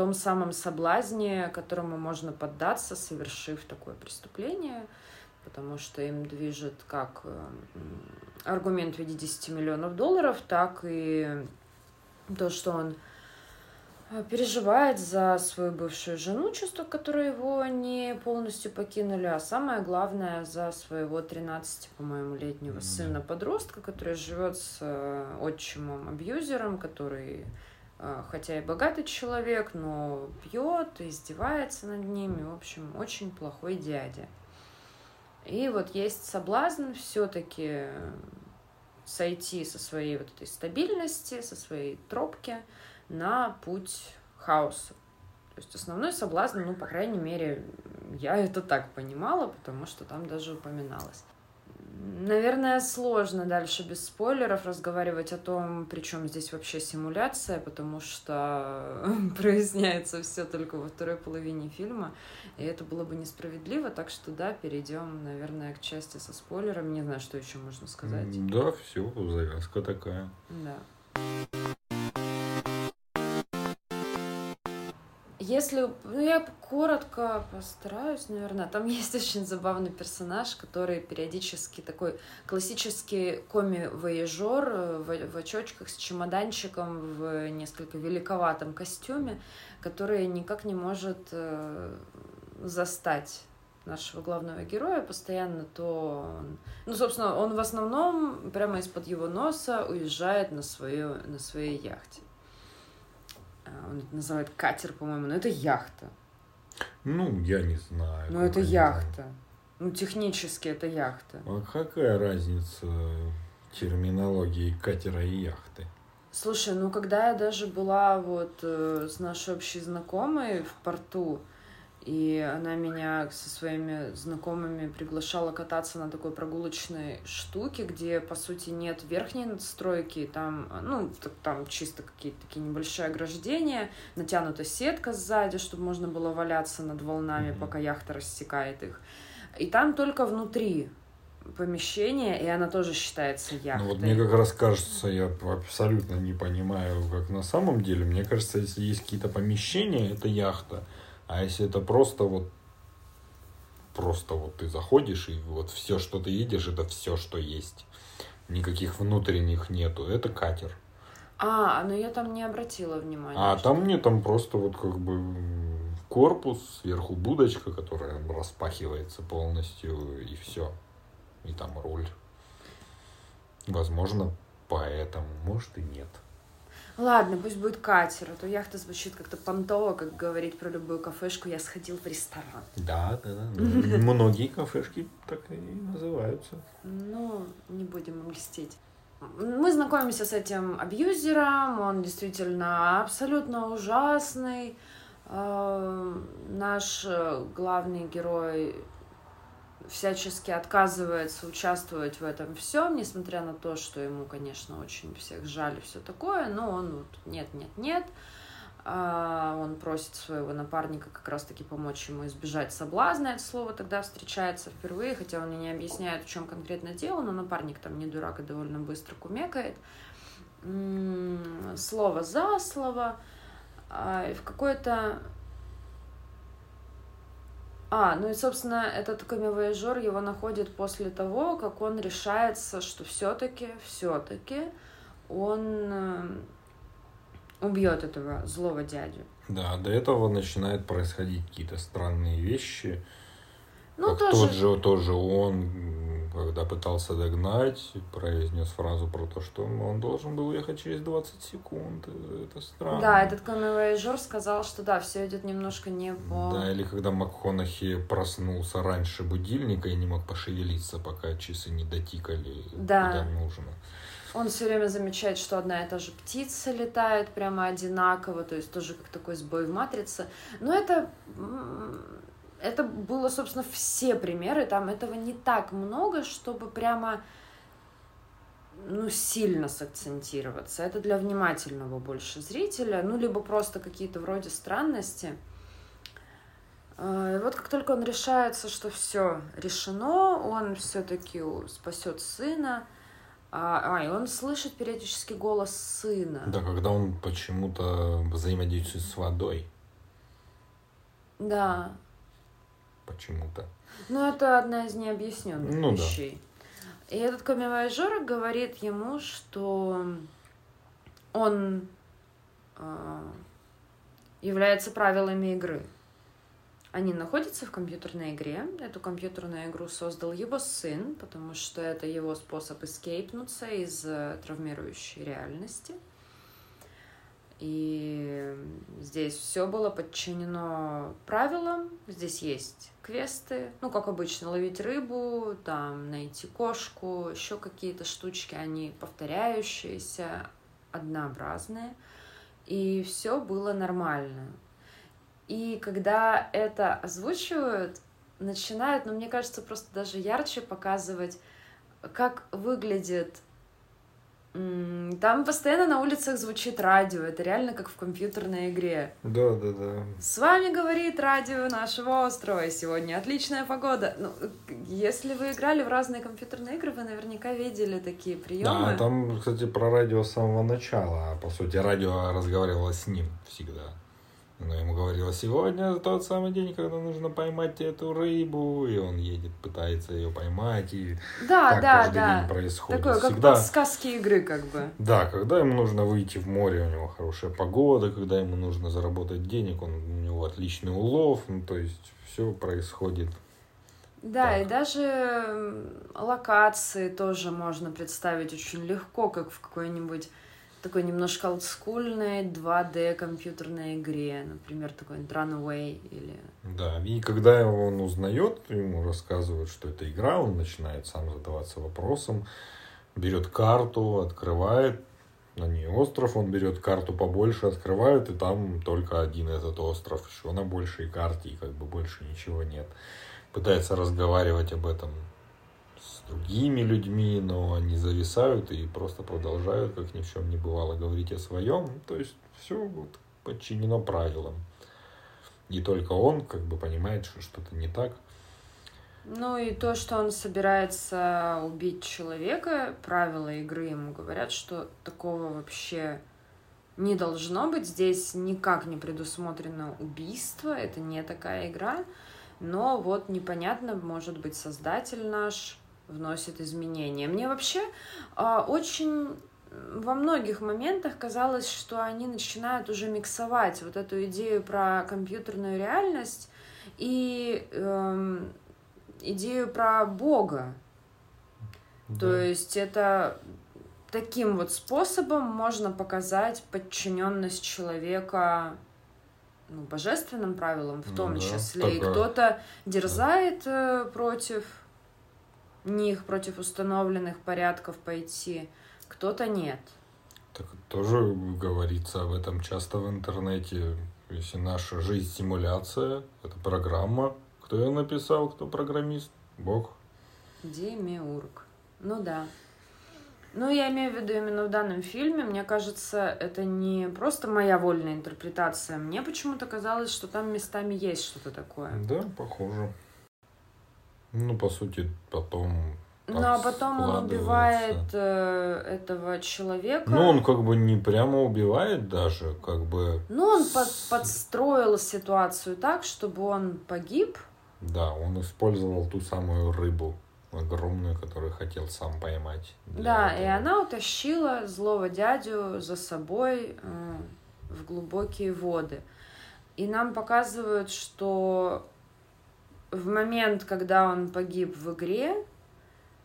[SPEAKER 1] том самом соблазне, которому можно поддаться, совершив такое преступление, потому что им движет как э, аргумент в виде 10 миллионов долларов, так и то, что он э, переживает за свою бывшую жену, чувства, которые его не полностью покинули, а самое главное за своего 13, по-моему, летнего mm-hmm. сына-подростка, который живет с э, отчимом-абьюзером, который хотя и богатый человек, но пьет, издевается над ними, в общем, очень плохой дядя. И вот есть соблазн все-таки сойти со своей вот этой стабильности, со своей тропки на путь хаоса. То есть основной соблазн, ну, по крайней мере, я это так понимала, потому что там даже упоминалось. Наверное, сложно дальше без спойлеров разговаривать о том, причем здесь вообще симуляция, потому что проясняется все только во второй половине фильма, и это было бы несправедливо, так что да, перейдем, наверное, к части со спойлерами. Не знаю, что еще можно сказать.
[SPEAKER 2] Да, все, завязка такая.
[SPEAKER 1] Да. Если, ну, я коротко постараюсь, наверное. Там есть очень забавный персонаж, который периодически такой классический коми-вояжер э, в, в очочках с чемоданчиком в несколько великоватом костюме, который никак не может э, застать нашего главного героя постоянно то он, ну собственно он в основном прямо из-под его носа уезжает на свою на своей яхте он это называет катер, по-моему, но это яхта.
[SPEAKER 2] Ну, я не знаю.
[SPEAKER 1] Ну, это яхта. Ну, технически это яхта.
[SPEAKER 2] А какая разница терминологии катера и яхты?
[SPEAKER 1] Слушай, ну когда я даже была вот э, с нашей общей знакомой в порту, и она меня со своими знакомыми приглашала кататься на такой прогулочной штуке, где, по сути, нет верхней надстройки, там, ну, там чисто какие-то такие небольшие ограждения, натянута сетка сзади, чтобы можно было валяться над волнами, пока яхта рассекает их. И там только внутри помещение, и она тоже считается яхтой.
[SPEAKER 2] Ну вот мне как раз кажется, я абсолютно не понимаю, как на самом деле. Мне кажется, если есть какие-то помещения, это яхта. А если это просто вот просто вот ты заходишь и вот все, что ты видишь, это все, что есть. Никаких внутренних нету. Это катер.
[SPEAKER 1] А, но я там не обратила внимания.
[SPEAKER 2] А что... там мне там просто вот как бы корпус, сверху будочка, которая распахивается полностью, и все. И там руль. Возможно, поэтому, может и нет.
[SPEAKER 1] Ладно, пусть будет катер, а то яхта звучит как-то понтово, как говорить про любую кафешку, я сходил в ресторан.
[SPEAKER 2] Да, да, да. Многие кафешки так и называются.
[SPEAKER 1] Ну, не будем льстить. Мы знакомимся с этим абьюзером, он действительно абсолютно ужасный. А, наш главный герой всячески отказывается участвовать в этом всем, несмотря на то, что ему, конечно, очень всех жаль и все такое, но он вот нет, нет, нет. а, он просит своего напарника как раз-таки помочь ему избежать соблазна. Это слово тогда встречается впервые, хотя он мне не объясняет, в чем конкретно дело, но напарник там не дурак и довольно быстро кумекает. Слово за слово. А, в какой-то а, ну и, собственно, этот камевояжер его находит после того, как он решается, что все-таки, все-таки он э, убьет этого злого дядю.
[SPEAKER 2] Да, до этого начинают происходить какие-то странные вещи. Ну, как тоже... тот же, тоже он, когда пытался догнать, произнес фразу про то, что он должен был ехать через 20 секунд. Это странно.
[SPEAKER 1] Да, этот камевояжер сказал, что да, все идет немножко не по...
[SPEAKER 2] Да, или когда МакХонахи проснулся раньше будильника и не мог пошевелиться, пока часы не дотикали да. куда нужно.
[SPEAKER 1] Он все время замечает, что одна и та же птица летает прямо одинаково, то есть тоже как такой сбой в матрице. Но это, это было, собственно, все примеры, там этого не так много, чтобы прямо ну, сильно сакцентироваться. Это для внимательного больше зрителя, ну, либо просто какие-то вроде странности. А, и вот как только он решается, что все решено, он все-таки спасет сына, а, а, и он слышит периодически голос сына.
[SPEAKER 2] Да, когда он почему-то взаимодействует с водой.
[SPEAKER 1] Да.
[SPEAKER 2] Почему-то.
[SPEAKER 1] Ну, это одна из необъясненных ну, вещей. Да. И этот камевояжер говорит ему, что он э, является правилами игры. Они находятся в компьютерной игре. Эту компьютерную игру создал его сын, потому что это его способ эскейпнуться из э, травмирующей реальности. И здесь все было подчинено правилам. Здесь есть квесты, ну, как обычно, ловить рыбу, там, найти кошку, еще какие-то штучки, они повторяющиеся, однообразные. И все было нормально. И когда это озвучивают, начинают, ну, мне кажется, просто даже ярче показывать, как выглядит там постоянно на улицах звучит радио, это реально как в компьютерной игре.
[SPEAKER 2] Да, да, да.
[SPEAKER 1] С вами говорит радио нашего острова, сегодня отличная погода. Ну, если вы играли в разные компьютерные игры, вы наверняка видели такие приемы.
[SPEAKER 2] Да, там, кстати, про радио с самого начала, по сути, радио разговаривало с ним всегда. Она ему говорила, сегодня тот самый день, когда нужно поймать эту рыбу, и он едет, пытается ее поймать, и
[SPEAKER 1] да,
[SPEAKER 2] так
[SPEAKER 1] да,
[SPEAKER 2] каждый
[SPEAKER 1] да.
[SPEAKER 2] день происходит.
[SPEAKER 1] Такое, Всегда... как сказки игры, как бы.
[SPEAKER 2] Да, когда ему нужно выйти в море, у него хорошая погода, когда ему нужно заработать денег, он, у него отличный улов, ну, то есть все происходит
[SPEAKER 1] да, так. и даже локации тоже можно представить очень легко, как в какой-нибудь такой немножко олдскульной 2D компьютерной игре, например, такой Runaway или...
[SPEAKER 2] Да, и когда он узнает, ему рассказывают, что это игра, он начинает сам задаваться вопросом, берет карту, открывает, на ней остров, он берет карту побольше, открывает, и там только один этот остров, еще на большей карте, и как бы больше ничего нет. Пытается разговаривать об этом другими людьми, но они зависают и просто продолжают, как ни в чем не бывало, говорить о своем. То есть все вот подчинено правилам. И только он как бы понимает, что что-то не так.
[SPEAKER 1] Ну и то, что он собирается убить человека, правила игры ему говорят, что такого вообще не должно быть. Здесь никак не предусмотрено убийство, это не такая игра. Но вот непонятно, может быть, создатель наш вносит изменения. Мне вообще э, очень во многих моментах казалось, что они начинают уже миксовать вот эту идею про компьютерную реальность и э, идею про Бога. Да. То есть это таким вот способом можно показать подчиненность человека ну, божественным правилам в том ну, да, числе. Такое. И кто-то дерзает да. Э, против них против установленных порядков пойти, кто-то нет.
[SPEAKER 2] Так тоже говорится об этом часто в интернете. Если наша жизнь симуляция, это программа. Кто ее написал, кто программист? Бог.
[SPEAKER 1] Демиург. Ну да. Ну, я имею в виду именно в данном фильме. Мне кажется, это не просто моя вольная интерпретация. Мне почему-то казалось, что там местами есть что-то такое.
[SPEAKER 2] Да, похоже. Ну, по сути, потом
[SPEAKER 1] ну, а потом он убивает э, этого человека.
[SPEAKER 2] Ну, он как бы не прямо убивает даже, как бы...
[SPEAKER 1] Ну, он под, подстроил ситуацию так, чтобы он погиб.
[SPEAKER 2] Да, он использовал ту самую рыбу огромную, которую хотел сам поймать.
[SPEAKER 1] Да, этого. и она утащила злого дядю за собой э, в глубокие воды. И нам показывают, что в момент, когда он погиб в игре,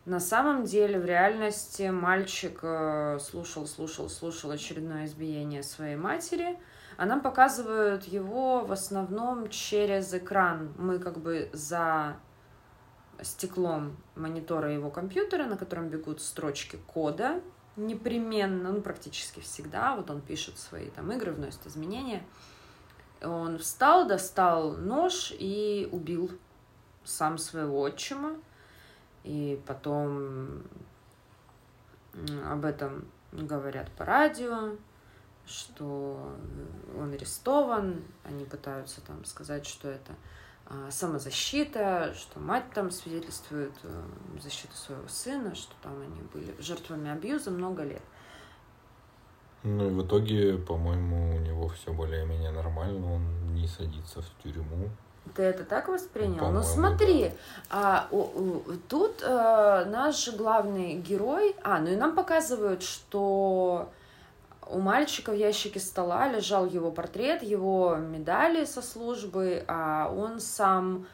[SPEAKER 1] на самом деле, в реальности мальчик э, слушал, слушал, слушал очередное избиение своей матери, а нам показывают его в основном через экран. Мы как бы за стеклом монитора его компьютера, на котором бегут строчки кода непременно, ну, практически всегда. Вот он пишет свои там игры, вносит изменения. Он встал, достал нож и убил сам своего отчима. И потом об этом говорят по радио, что он арестован, они пытаются там сказать, что это а, самозащита, что мать там свидетельствует э, защиту своего сына, что там они были жертвами абьюза много лет.
[SPEAKER 2] Ну и в итоге, по-моему, у него все более-менее нормально, он не садится в тюрьму.
[SPEAKER 1] Ты это так воспринял? Ну смотри, да. а, у, у, тут а, наш главный герой, а, ну и нам показывают, что у мальчика в ящике стола лежал его портрет, его медали со службы, а он сам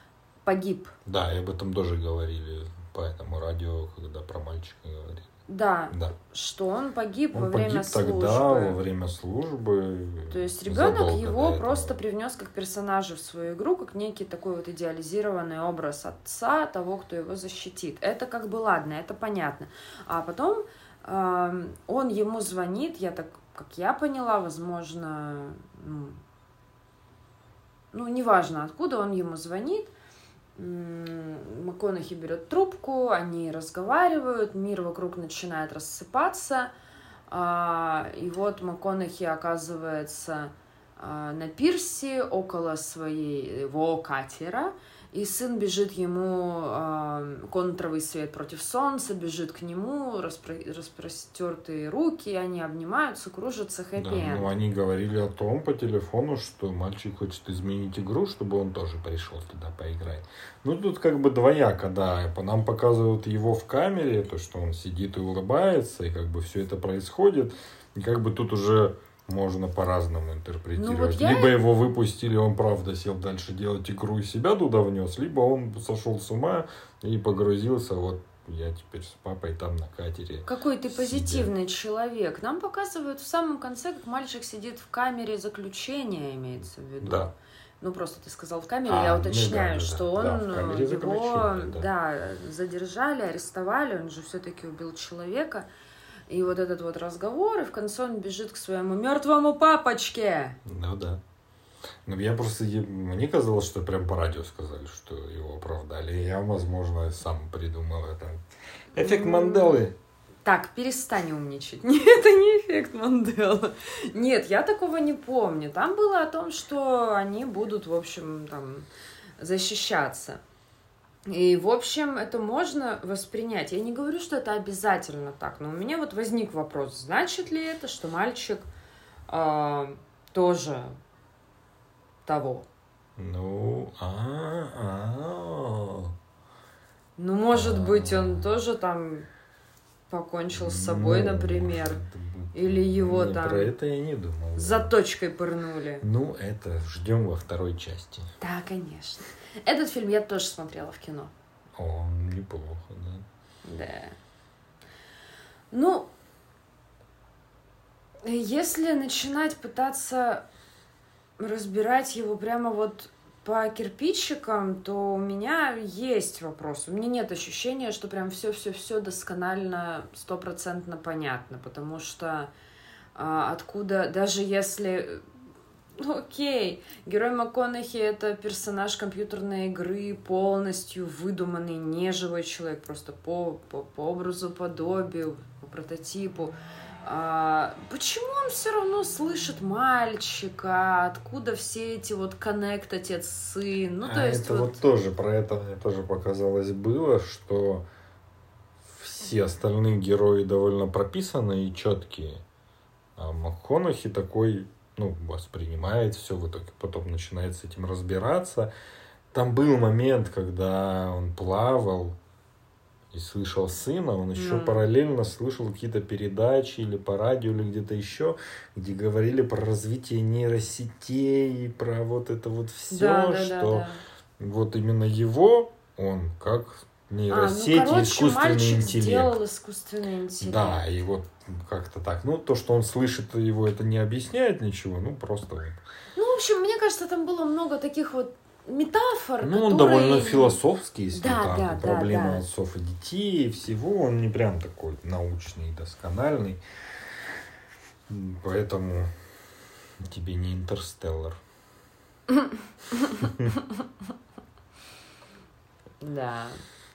[SPEAKER 1] погиб.
[SPEAKER 2] Да, и об этом тоже говорили по этому радио, когда про мальчика говорили.
[SPEAKER 1] Да, да. Что он погиб он во время погиб
[SPEAKER 2] службы. тогда, во время службы.
[SPEAKER 1] То есть ребенок его просто привнес как персонажа в свою игру, как некий такой вот идеализированный образ отца, того, кто его защитит. Это как бы ладно, это понятно. А потом э, он ему звонит, я так, как я поняла, возможно, ну, ну неважно откуда он ему звонит, МакКонахи берет трубку, они разговаривают, мир вокруг начинает рассыпаться, а, и вот МакКонахи оказывается а, на пирсе около своего катера, и сын бежит ему, э, контровый свет против солнца, бежит к нему, распро распростертые руки, они обнимаются, кружатся, хэппи
[SPEAKER 2] да, ну, они говорили о том по телефону, что мальчик хочет изменить игру, чтобы он тоже пришел туда поиграть. Ну, тут как бы двояко, да. Нам показывают его в камере, то, что он сидит и улыбается, и как бы все это происходит. И как бы тут уже можно по-разному интерпретировать. Ну, вот я... Либо его выпустили, он правда сел дальше делать игру и себя туда внес, либо он сошел с ума и погрузился вот я теперь с папой там на катере.
[SPEAKER 1] Какой ты позитивный человек. Нам показывают в самом конце, как мальчик сидит в камере заключения, имеется в виду. Да. Ну, просто ты сказал в камере, а, я уточняю, ну, да, что да, он да, его да. да, задержали, арестовали, он же все-таки убил человека. И вот этот вот разговор, и в конце он бежит к своему мертвому папочке.
[SPEAKER 2] Ну да. Ну, я просто... Мне казалось, что прям по радио сказали, что его оправдали. Я, возможно, сам придумал это. Эффект Манделы.
[SPEAKER 1] Так, перестань умничать. Нет, это не эффект Мандела. Нет, я такого не помню. Там было о том, что они будут, в общем, там, защищаться. И, в общем, это можно воспринять. Я не говорю, что это обязательно так, но у меня вот возник вопрос, значит ли это, что мальчик э, тоже того?
[SPEAKER 2] Ну, а, а.
[SPEAKER 1] Ну, может быть, он тоже там покончил с собой, ну, например. Или его
[SPEAKER 2] не,
[SPEAKER 1] там...
[SPEAKER 2] Про это я не думал.
[SPEAKER 1] За точкой пырнули.
[SPEAKER 2] Ну, это ждем во второй части.
[SPEAKER 1] Да, конечно. Этот фильм я тоже смотрела в кино.
[SPEAKER 2] О, неплохо, да.
[SPEAKER 1] Да. Ну, если начинать пытаться разбирать его прямо вот по кирпичикам, то у меня есть вопрос. У меня нет ощущения, что прям все-все-все досконально, стопроцентно понятно, потому что а, откуда, даже если окей. Герой МакКонахи — это персонаж компьютерной игры, полностью выдуманный, неживой человек, просто по, по, по образу, подобию, по прототипу. А, почему он все равно слышит мальчика? Откуда все эти вот коннект отец-сын? Ну, то
[SPEAKER 2] а
[SPEAKER 1] есть
[SPEAKER 2] это
[SPEAKER 1] вот...
[SPEAKER 2] вот тоже, про это мне тоже показалось было, что все остальные герои довольно прописаны и четкие. А МакКонахи такой, ну, воспринимает все, в итоге потом начинает с этим разбираться. Там был момент, когда он плавал и слышал сына, он еще
[SPEAKER 1] Мгм.
[SPEAKER 2] параллельно слышал какие-то передачи или по радио, или где-то еще, где говорили про развитие нейросетей, про вот это вот все,
[SPEAKER 1] Да, да, да,
[SPEAKER 2] что
[SPEAKER 1] да.
[SPEAKER 2] вот именно его, он как
[SPEAKER 1] А,
[SPEAKER 2] нейросеть
[SPEAKER 1] ну,
[SPEAKER 2] и
[SPEAKER 1] короче,
[SPEAKER 2] искусственный интеллект.
[SPEAKER 1] сделал искусственный интеллект.
[SPEAKER 2] Да, и вот как-то так. Ну, то, что он слышит, его это не объясняет ничего, ну, просто.
[SPEAKER 1] Ну, в общем, мне кажется, там было много таких вот метафор,
[SPEAKER 2] Ну, он
[SPEAKER 1] которые...
[SPEAKER 2] довольно философский, если
[SPEAKER 1] Да,
[SPEAKER 2] там
[SPEAKER 1] да, да,
[SPEAKER 2] проблемы
[SPEAKER 1] да.
[SPEAKER 2] отцов и детей, и всего, он не прям такой научный, доскональный. М, Поэтому тебе не интерстеллар.
[SPEAKER 1] Да.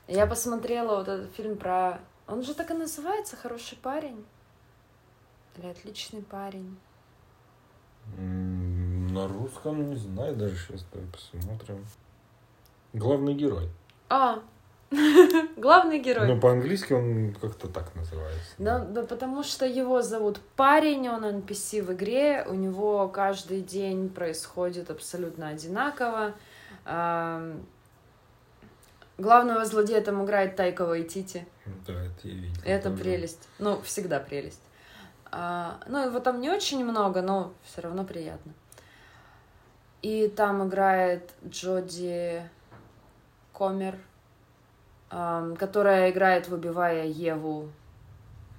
[SPEAKER 1] Я посмотрела вот этот фильм про... Он же так и называется «Хороший парень». Или «Отличный парень».
[SPEAKER 2] На русском не знаю, даже сейчас давай посмотрим. Главный герой.
[SPEAKER 1] А, главный герой.
[SPEAKER 2] Ну, по-английски он как-то так называется.
[SPEAKER 1] Да, да, потому что его зовут парень, он NPC в игре, у него каждый день происходит абсолютно одинаково. Главного злодея там играет Тайка Вайтити.
[SPEAKER 2] Да, это я видел.
[SPEAKER 1] Это
[SPEAKER 2] тоже.
[SPEAKER 1] прелесть. Ну, всегда прелесть. А, ну, его там не очень много, но все равно приятно. И там играет Джоди Комер, которая играет, выбивая Еву.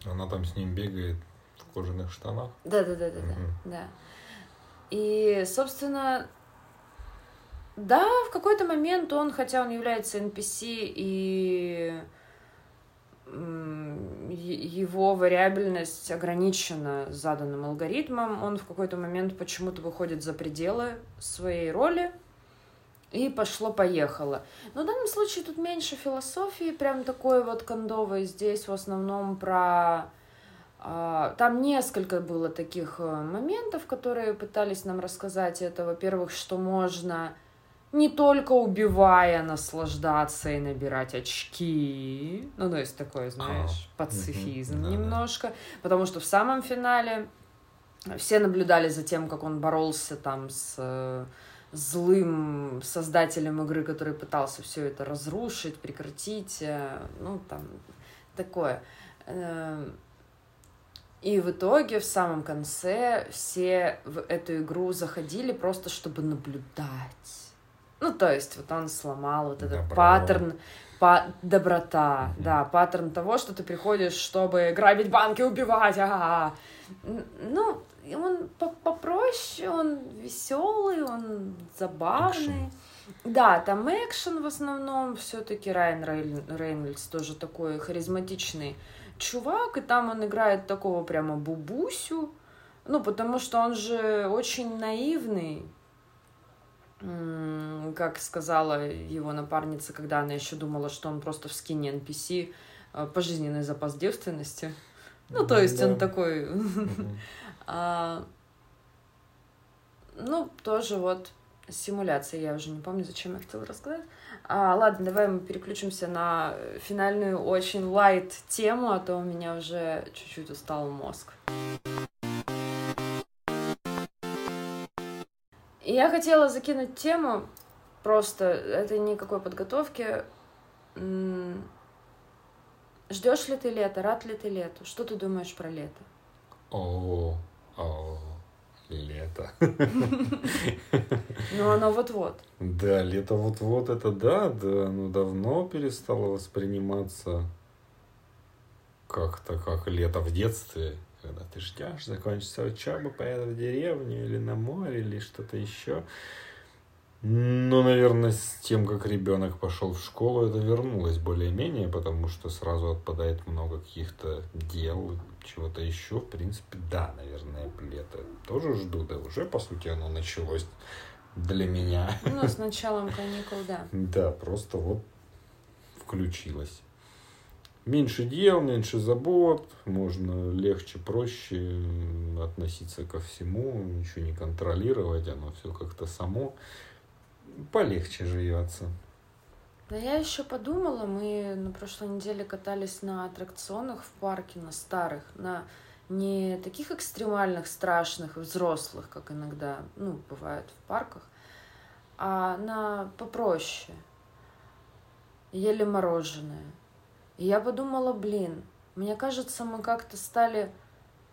[SPEAKER 2] Она там с ним бегает в кожаных штанах.
[SPEAKER 1] Да, да, да, да, да. И, собственно, да, в какой-то момент он, хотя он является NPC и его вариабельность ограничена заданным алгоритмом, он в какой-то момент почему-то выходит за пределы своей роли, и пошло-поехало. Но в данном случае тут меньше философии, прям такой вот кондовой. Здесь в основном про... а, Там несколько было таких э, моментов, которые пытались нам рассказать. Это, во-первых, что можно не только убивая наслаждаться и набирать очки. Ну, то есть такой, знаешь,
[SPEAKER 2] А,
[SPEAKER 1] пацифизм
[SPEAKER 2] да-да.
[SPEAKER 1] немножко. Потому что в самом финале все наблюдали за тем, как он боролся там с э, злым создателем игры, который пытался все это разрушить, прекратить, э, ну там такое. Э, И в итоге в самом конце все в эту игру заходили просто чтобы наблюдать. Ну, то есть вот он сломал вот этот
[SPEAKER 2] Добро.
[SPEAKER 1] паттерн, па- доброта,
[SPEAKER 2] Мгм.
[SPEAKER 1] да, паттерн того, что ты приходишь, чтобы грабить банки, убивать, а Н- Ну, он по- попроще, он веселый, он забавный. Да, там экшен в основном, все-таки Райан Рейль- Рейнольдс тоже такой харизматичный чувак, и там он играет такого прямо бубусю, ну, потому что он же очень наивный, как сказала его напарница, когда она еще думала, что он просто в скине NPC, э, пожизненный запас девственности. Ну, то есть он такой... А, Ну, тоже вот симуляция, я уже не помню, зачем я хотела рассказать. А, ладно, давай мы переключимся на финальную очень лайт тему, а то у меня уже чуть-чуть устал мозг. И я хотела закинуть тему, просто это никакой подготовки. Ждешь ли ты лето, рад ли ты лету? Что ты думаешь про лето?
[SPEAKER 2] О, о, лето.
[SPEAKER 1] Ну, оно вот-вот.
[SPEAKER 2] Да, лето вот-вот это да, да, оно давно перестало восприниматься как-то как лето в детстве, когда ты ждешь, закончится учеба, поеду в деревню или на море, или что-то еще. Ну, наверное, с тем, как ребенок пошел в школу, это вернулось более-менее, потому что сразу отпадает много каких-то дел, чего-то еще. В принципе, да, наверное, лето тоже жду, да уже, по сути, оно началось для меня.
[SPEAKER 1] Ну, с началом каникул, да.
[SPEAKER 2] Да, просто вот включилось. Меньше дел, меньше забот, можно легче, проще относиться ко всему, ничего не контролировать, оно все как-то само полегче живется.
[SPEAKER 1] Да я еще подумала, мы на прошлой неделе катались на аттракционах в парке, на старых, на не таких экстремальных, страшных, взрослых, как иногда, ну, бывает в парках, а на попроще. Ели мороженое. И я подумала, блин, мне кажется, мы как-то стали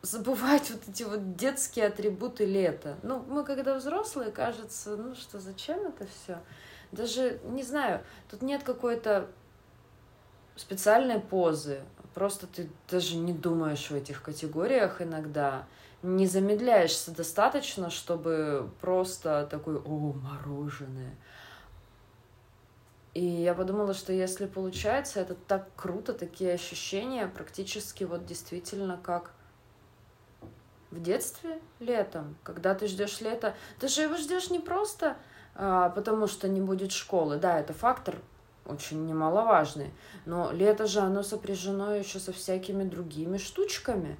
[SPEAKER 1] забывать вот эти вот детские атрибуты лета. Ну, мы когда взрослые, кажется, ну что, зачем это все? Даже, не знаю, тут нет какой-то специальной позы. Просто ты даже не думаешь в этих категориях иногда. Не замедляешься достаточно, чтобы просто такой, о, мороженое. И я подумала, что если получается, это так круто, такие ощущения практически вот действительно как в детстве летом, когда ты ждешь лета, ты же его ждешь не просто а, потому, что не будет школы. Да, это фактор очень немаловажный. Но лето же оно сопряжено еще со всякими другими штучками.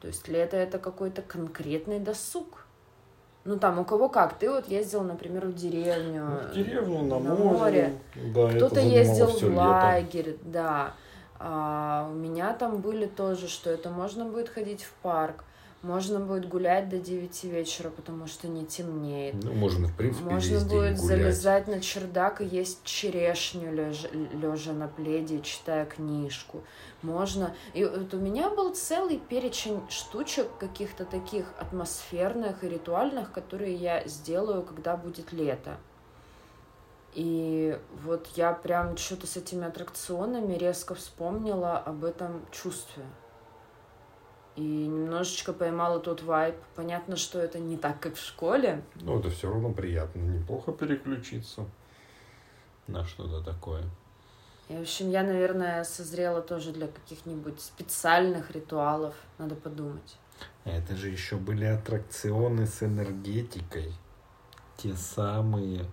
[SPEAKER 1] То есть лето это какой-то конкретный досуг. Ну там у кого как. Ты вот ездил, например, в деревню.
[SPEAKER 2] Ну, в деревню, на, на море. море.
[SPEAKER 1] Да, Кто-то ездил в лагерь, лето. да. А у меня там были тоже, что это можно будет ходить в парк. Можно будет гулять до 9 вечера, потому что не темнеет.
[SPEAKER 2] Ну, можно, в принципе,
[SPEAKER 1] Можно будет залезать на чердак и есть черешню, лежа, лежа на пледе, читая книжку. Можно... И вот у меня был целый перечень штучек каких-то таких атмосферных и ритуальных, которые я сделаю, когда будет лето. И вот я прям что-то с этими аттракционами резко вспомнила об этом чувстве и немножечко поймала тот вайб. Понятно, что это не так, как в школе.
[SPEAKER 2] Но это все равно приятно, неплохо переключиться на что-то такое.
[SPEAKER 1] И, в общем, я, наверное, созрела тоже для каких-нибудь специальных ритуалов. Надо подумать.
[SPEAKER 2] Это же еще были аттракционы с энергетикой. Те самые.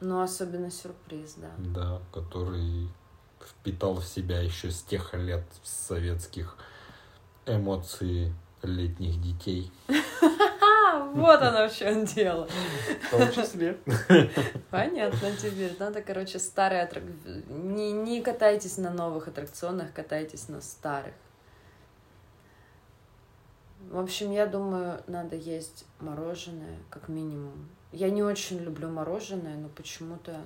[SPEAKER 1] Ну, особенно сюрприз, да.
[SPEAKER 2] Да, который впитал в себя еще с тех лет советских эмоции летних детей.
[SPEAKER 1] Вот оно в чем дело.
[SPEAKER 2] В том числе.
[SPEAKER 1] Понятно теперь. Надо, короче, старые аттракционы. Не, не катайтесь на новых аттракционах, катайтесь на старых. В общем, я думаю, надо есть мороженое, как минимум. Я не очень люблю мороженое, но почему-то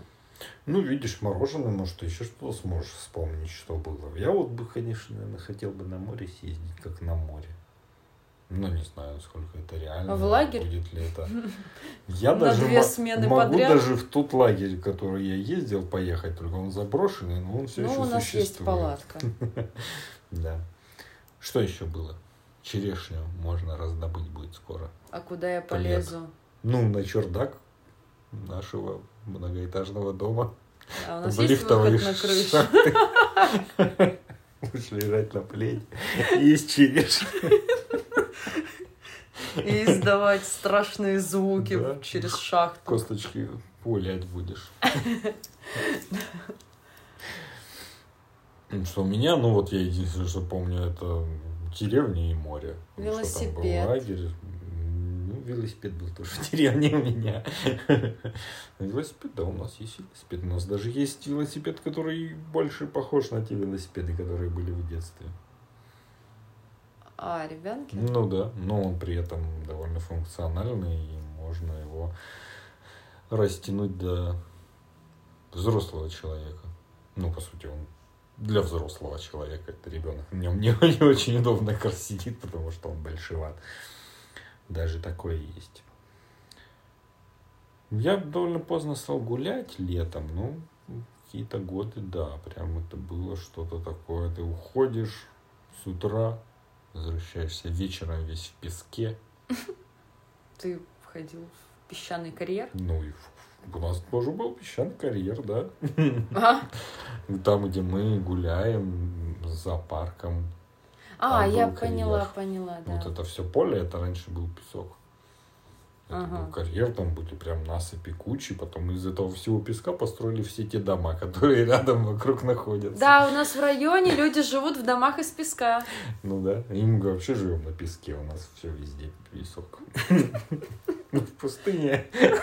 [SPEAKER 2] ну, видишь, мороженое, может, еще что-то сможешь вспомнить, что было. Я вот бы, конечно, наверное, хотел бы на море съездить, как на море. Ну, не знаю, сколько это реально.
[SPEAKER 1] В лагерь?
[SPEAKER 2] Будет ли это. Я даже две смены могу подряд? даже в тот лагерь, который я ездил, поехать, только он заброшенный, но он все ну, еще у нас существует. есть палатка. Да. Что еще было? Черешню можно раздобыть будет скоро.
[SPEAKER 1] А куда я полезу?
[SPEAKER 2] Ну, на чердак нашего многоэтажного дома.
[SPEAKER 1] А у нас в есть выход на крышу.
[SPEAKER 2] Будешь лежать на пледе и исчеришь.
[SPEAKER 1] И издавать страшные звуки да. через шахту.
[SPEAKER 2] Косточки пулять будешь. Что у меня, ну вот я единственное, что помню, это деревня и море.
[SPEAKER 1] Велосипед.
[SPEAKER 2] Что там был лагерь, велосипед был тоже в деревне у меня. велосипед, да, у нас есть велосипед. У нас даже есть велосипед, который больше похож на те велосипеды, которые были в детстве.
[SPEAKER 1] А, ребенки?
[SPEAKER 2] Ну да, но он при этом довольно функциональный, и можно его растянуть до взрослого человека. Ну, по сути, он для взрослого человека, это ребенок. В нем не, не очень удобно как сидит, потому что он большеват. Даже такое есть. Я довольно поздно стал гулять летом, ну, какие-то годы, да, прям это было что-то такое. Ты уходишь с утра, возвращаешься вечером весь в песке.
[SPEAKER 1] Ты входил в песчаный карьер?
[SPEAKER 2] Ну и У нас тоже был песчаный карьер, да.
[SPEAKER 1] А,
[SPEAKER 2] Там, где мы гуляем с зоопарком.
[SPEAKER 1] А
[SPEAKER 2] Там
[SPEAKER 1] я поняла,
[SPEAKER 2] карьер.
[SPEAKER 1] поняла, да.
[SPEAKER 2] Вот это все поле, это раньше был песок. Это
[SPEAKER 1] Ага.
[SPEAKER 2] был карьер, там были прям насыпи кучи, потом из этого всего песка построили все те дома, которые рядом вокруг находятся.
[SPEAKER 1] Да, у нас в районе люди живут в домах из песка.
[SPEAKER 2] Ну да, и мы вообще живем на песке, у нас все везде песок. Ну, В пустыне.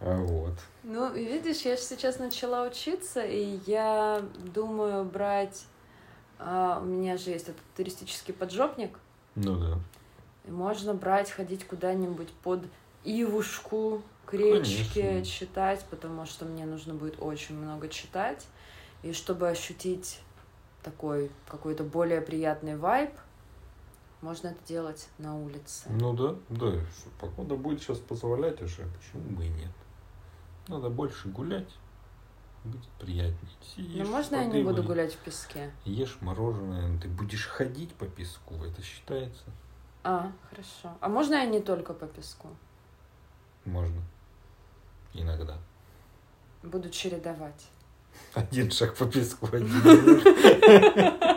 [SPEAKER 2] А вот.
[SPEAKER 1] И видишь, я же сейчас начала учиться, и я думаю брать... а, у меня же есть этот туристический поджопник,
[SPEAKER 2] Ну да.
[SPEAKER 1] и можно брать, ходить куда-нибудь под Ивушку, к речке,
[SPEAKER 2] Конечно.
[SPEAKER 1] читать, потому что мне нужно будет очень много читать. И чтобы ощутить такой какой-то более приятный вайб, можно это делать на улице.
[SPEAKER 2] Ну да, да. Погода будет сейчас позволять уже, почему бы и нет. Надо больше гулять, будет приятнее.
[SPEAKER 1] Но
[SPEAKER 2] Сидишь,
[SPEAKER 1] Ну, можно я не буду гулять в песке?
[SPEAKER 2] Ешь мороженое, ты будешь ходить по песку, это считается?
[SPEAKER 1] А, хорошо. А можно я не только по песку?
[SPEAKER 2] Можно. Иногда.
[SPEAKER 1] Буду чередовать.
[SPEAKER 2] Один шаг по песку, один.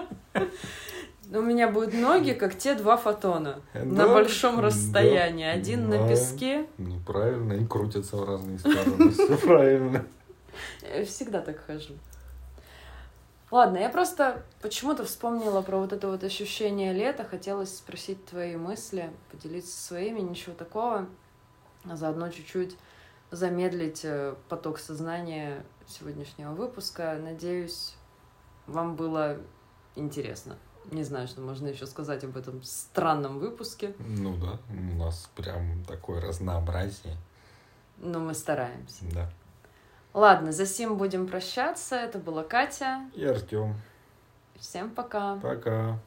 [SPEAKER 1] У меня будут ноги, как те два фотона. На
[SPEAKER 2] Да,
[SPEAKER 1] большом
[SPEAKER 2] да,
[SPEAKER 1] расстоянии. Один на
[SPEAKER 2] да.
[SPEAKER 1] песке.
[SPEAKER 2] Ну, правильно, и крутятся в разные стороны. Все правильно.
[SPEAKER 1] Я всегда так хожу. Ладно, я просто почему-то вспомнила про вот это вот ощущение лета. Хотелось спросить твои мысли, поделиться своими, ничего такого. А заодно чуть-чуть замедлить э, поток сознания сегодняшнего выпуска. Надеюсь, вам было интересно. Не знаю, что можно еще сказать об этом странном выпуске,
[SPEAKER 2] Ну да, у нас прям такое разнообразие.
[SPEAKER 1] но мы стараемся.
[SPEAKER 2] Да.
[SPEAKER 1] Ладно, за сим будем прощаться. Это была Катя.
[SPEAKER 2] И Артем.
[SPEAKER 1] Всем пока.
[SPEAKER 2] Пока.